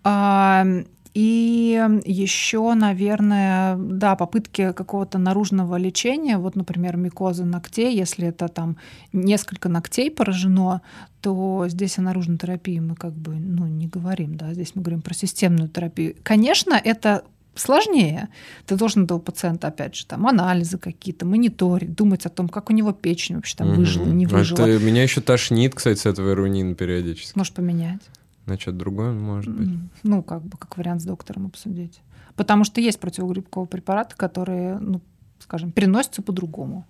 Speaker 2: А, и еще, наверное, да, попытки какого-то наружного лечения, вот, например, микоза ногтей, если это там несколько ногтей поражено, то здесь о наружной терапии мы как бы ну, не говорим, да, здесь мы говорим про системную терапию. Конечно, это сложнее. Ты должен этого пациента, опять же, там анализы какие-то, мониторить, думать о том, как у него печень вообще там выжила, не выжила.
Speaker 1: Это, меня еще тошнит, кстати, с этого рунина периодически.
Speaker 2: Может поменять.
Speaker 1: На что-то другое, может быть.
Speaker 2: Ну, как бы, как вариант с доктором обсудить. Потому что есть противогрибковые препараты, которые, ну, скажем, переносятся по-другому.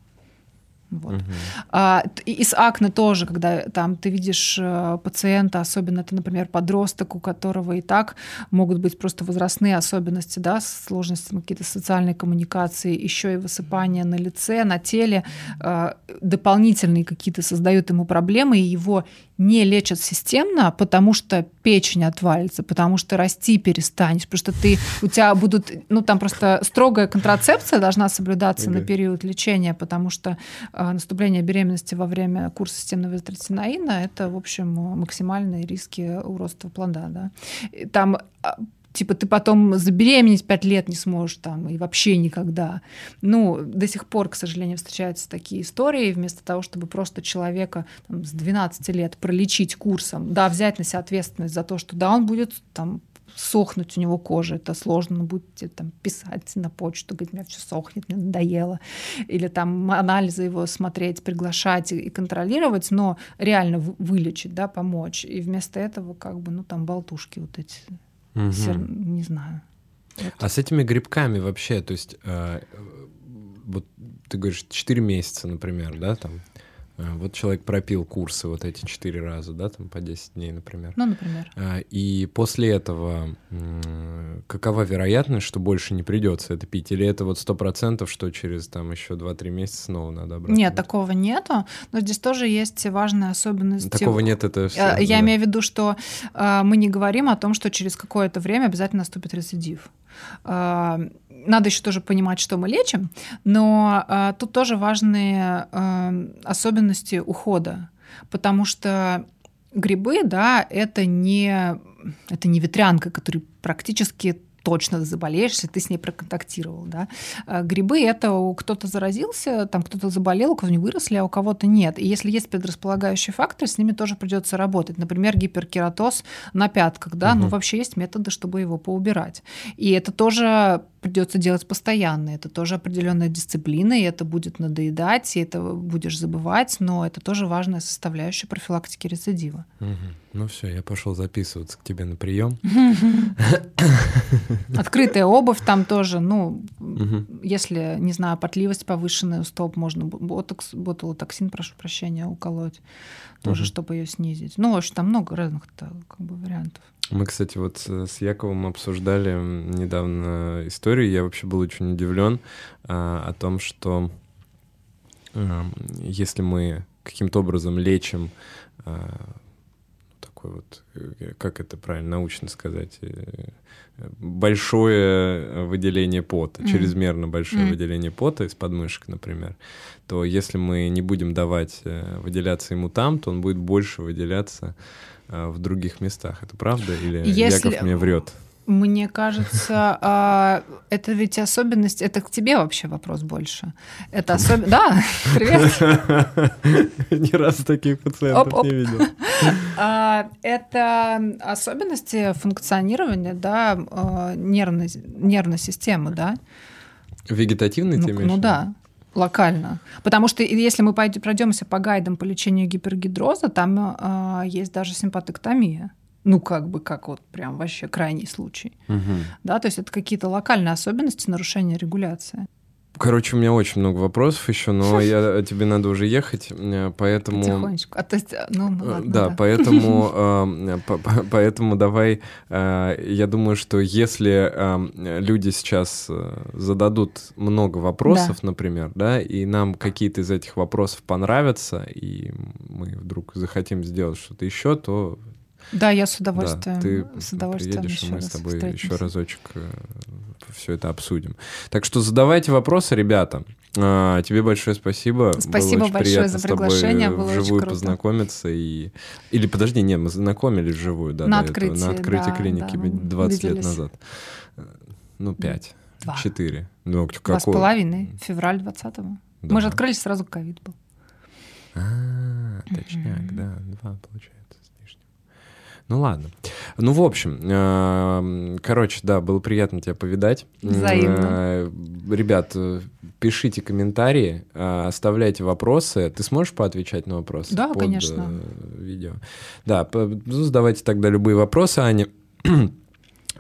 Speaker 2: Вот. Угу. А, и с акне тоже, когда там ты видишь э, пациента, особенно это, например, подросток, у которого и так могут быть просто возрастные особенности, да, сложности какие-то социальной коммуникации, еще и высыпание на лице, на теле, э, дополнительные какие-то создают ему проблемы, и его не лечат системно, потому что печень отвалится, потому что расти перестанешь, потому что ты, у тебя будут, ну там просто строгая контрацепция должна соблюдаться okay. на период лечения, потому что э, наступление беременности во время курса системного эзотротинаина это, в общем, максимальные риски у роста плода. Да. И там а, типа ты потом забеременеть пять лет не сможешь там и вообще никогда. Ну, до сих пор, к сожалению, встречаются такие истории, вместо того, чтобы просто человека там, с 12 лет пролечить курсом, да, взять на себя ответственность за то, что да, он будет там сохнуть у него кожа, это сложно, он будет там писать на почту, говорить, меня все сохнет, мне надоело, или там анализы его смотреть, приглашать и контролировать, но реально вылечить, да, помочь, и вместо этого как бы, ну там болтушки вот эти Угу. Все, не знаю.
Speaker 1: Вот. А с этими грибками вообще, то есть, э, вот ты говоришь, 4 месяца, например, да, там, вот человек пропил курсы вот эти четыре раза, да, там по 10 дней, например.
Speaker 2: Ну, например.
Speaker 1: А, и после этого какова вероятность, что больше не придется это пить? Или это вот сто процентов, что через там еще 2-3 месяца снова надо обратно?
Speaker 2: Нет, такого нету. Но здесь тоже есть важная особенность.
Speaker 1: Такого нет, это все. Я,
Speaker 2: да. имею в виду, что э, мы не говорим о том, что через какое-то время обязательно наступит рецидив. Э, надо еще тоже понимать, что мы лечим, но э, тут тоже важные э, особенности ухода, потому что грибы, да, это не, это не ветрянка, который практически точно заболеешь, если ты с ней проконтактировал. Да? А грибы — это кто-то заразился, там кто-то заболел, у кого-то не выросли, а у кого-то нет. И если есть предрасполагающий фактор, с ними тоже придется работать. Например, гиперкератоз на пятках. Да? Угу. Ну, вообще есть методы, чтобы его поубирать. И это тоже придется делать постоянно. Это тоже определенная дисциплина, и это будет надоедать, и это будешь забывать, но это тоже важная составляющая профилактики рецидива.
Speaker 1: Угу. Ну все, я пошел записываться к тебе на прием.
Speaker 2: Открытая обувь там тоже, ну, если, не знаю, потливость повышенная у стоп, можно ботокс, ботулотоксин, прошу прощения, уколоть, тоже, чтобы ее снизить. Ну, в общем, там много разных как бы вариантов.
Speaker 1: Мы, кстати, вот с Яковом обсуждали недавно историю. Я вообще был очень удивлен а, о том, что а, если мы каким-то образом лечим а, такой вот, э, как это правильно научно сказать, э, большое выделение пота, mm. чрезмерно большое mm. выделение пота из подмышек, например, то если мы не будем давать э, выделяться ему там, то он будет больше выделяться в других местах. Это правда или если... Яков мне врет?
Speaker 2: Мне кажется, а, это ведь особенность, это к тебе вообще вопрос больше. Это особенность... Да,
Speaker 1: привет. Ни разу таких пациентов не видел.
Speaker 2: А, это особенности функционирования, да, а, нервной, нервной системы, да.
Speaker 1: Вегетативной
Speaker 2: ну, Ну да, локально. Потому что если мы пройдемся по гайдам по лечению гипергидроза, там э, есть даже симпатоктомия ну, как бы, как вот прям вообще крайний случай. Угу. Да, то есть это какие-то локальные особенности нарушения регуляции.
Speaker 1: Короче, у меня очень много вопросов еще, но я, тебе надо уже ехать, э, поэтому...
Speaker 2: Потихонечку. А, то есть, э, ну, ну, ладно,
Speaker 1: да, да, поэтому, э, поэтому давай, я думаю, что если люди сейчас зададут много вопросов, да. например, да, и нам какие-то из этих вопросов понравятся, и мы вдруг захотим сделать что-то еще, то
Speaker 2: да, я с удовольствием. Да,
Speaker 1: ты
Speaker 2: с удовольствием
Speaker 1: приедешь, и мы с тобой встретимся. еще разочек э, все это обсудим. Так что задавайте вопросы, ребята. А, тебе большое спасибо.
Speaker 2: Спасибо
Speaker 1: было
Speaker 2: большое за приглашение. Было
Speaker 1: вживую познакомиться. И... Или подожди, не, мы знакомились вживую, да,
Speaker 2: на открытии,
Speaker 1: На открытии
Speaker 2: да,
Speaker 1: клиники да, 20 лет назад. Ну, 5.
Speaker 2: Два.
Speaker 1: 4. Ну,
Speaker 2: какой? Два с половиной. Февраль 20-го. Да. Мы же открылись, сразу ковид был.
Speaker 1: А, точняк, да, два получается. Ну ладно. Ну, в общем, э, короче, да, было приятно тебя повидать.
Speaker 2: Взаимно. Э,
Speaker 1: ребят, пишите комментарии, э, оставляйте вопросы. Ты сможешь поотвечать на вопросы?
Speaker 2: Да, под, конечно.
Speaker 1: Видео. Да, ну, задавайте тогда любые вопросы, Аня.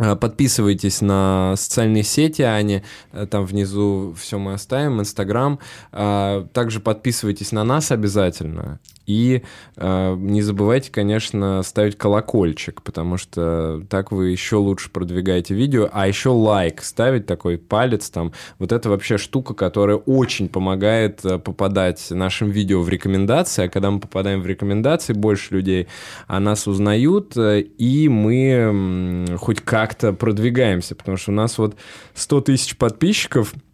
Speaker 1: Э, подписывайтесь на социальные сети, Ани, э, там внизу все мы оставим, Инстаграм. Э, также подписывайтесь на нас обязательно. И э, не забывайте, конечно, ставить колокольчик, потому что так вы еще лучше продвигаете видео. А еще лайк ставить, такой палец там. Вот это вообще штука, которая очень помогает попадать нашим видео в рекомендации. А когда мы попадаем в рекомендации, больше людей о нас узнают, и мы хоть как-то продвигаемся. Потому что у нас вот 100 тысяч подписчиков —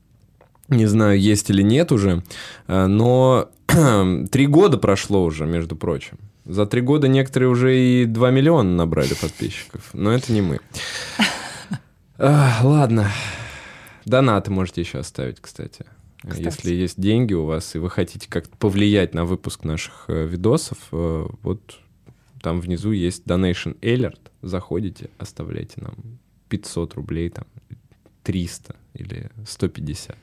Speaker 1: не знаю, есть или нет уже, э, но три года прошло уже, между прочим. За три года некоторые уже и 2 миллиона набрали подписчиков, но это не мы. А, ладно. Донаты можете еще оставить, кстати. кстати. Если есть деньги у вас, и вы хотите как-то повлиять на выпуск наших э, видосов, э, вот там внизу есть Donation Alert. Заходите, оставляйте нам 500 рублей, там, 300 или 150.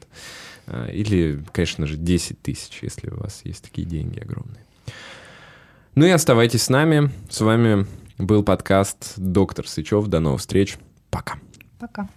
Speaker 1: А, или, конечно же, 10 тысяч, если у вас есть такие деньги огромные. Ну и оставайтесь с нами. С вами был подкаст «Доктор Сычев». До новых встреч. Пока.
Speaker 2: Пока.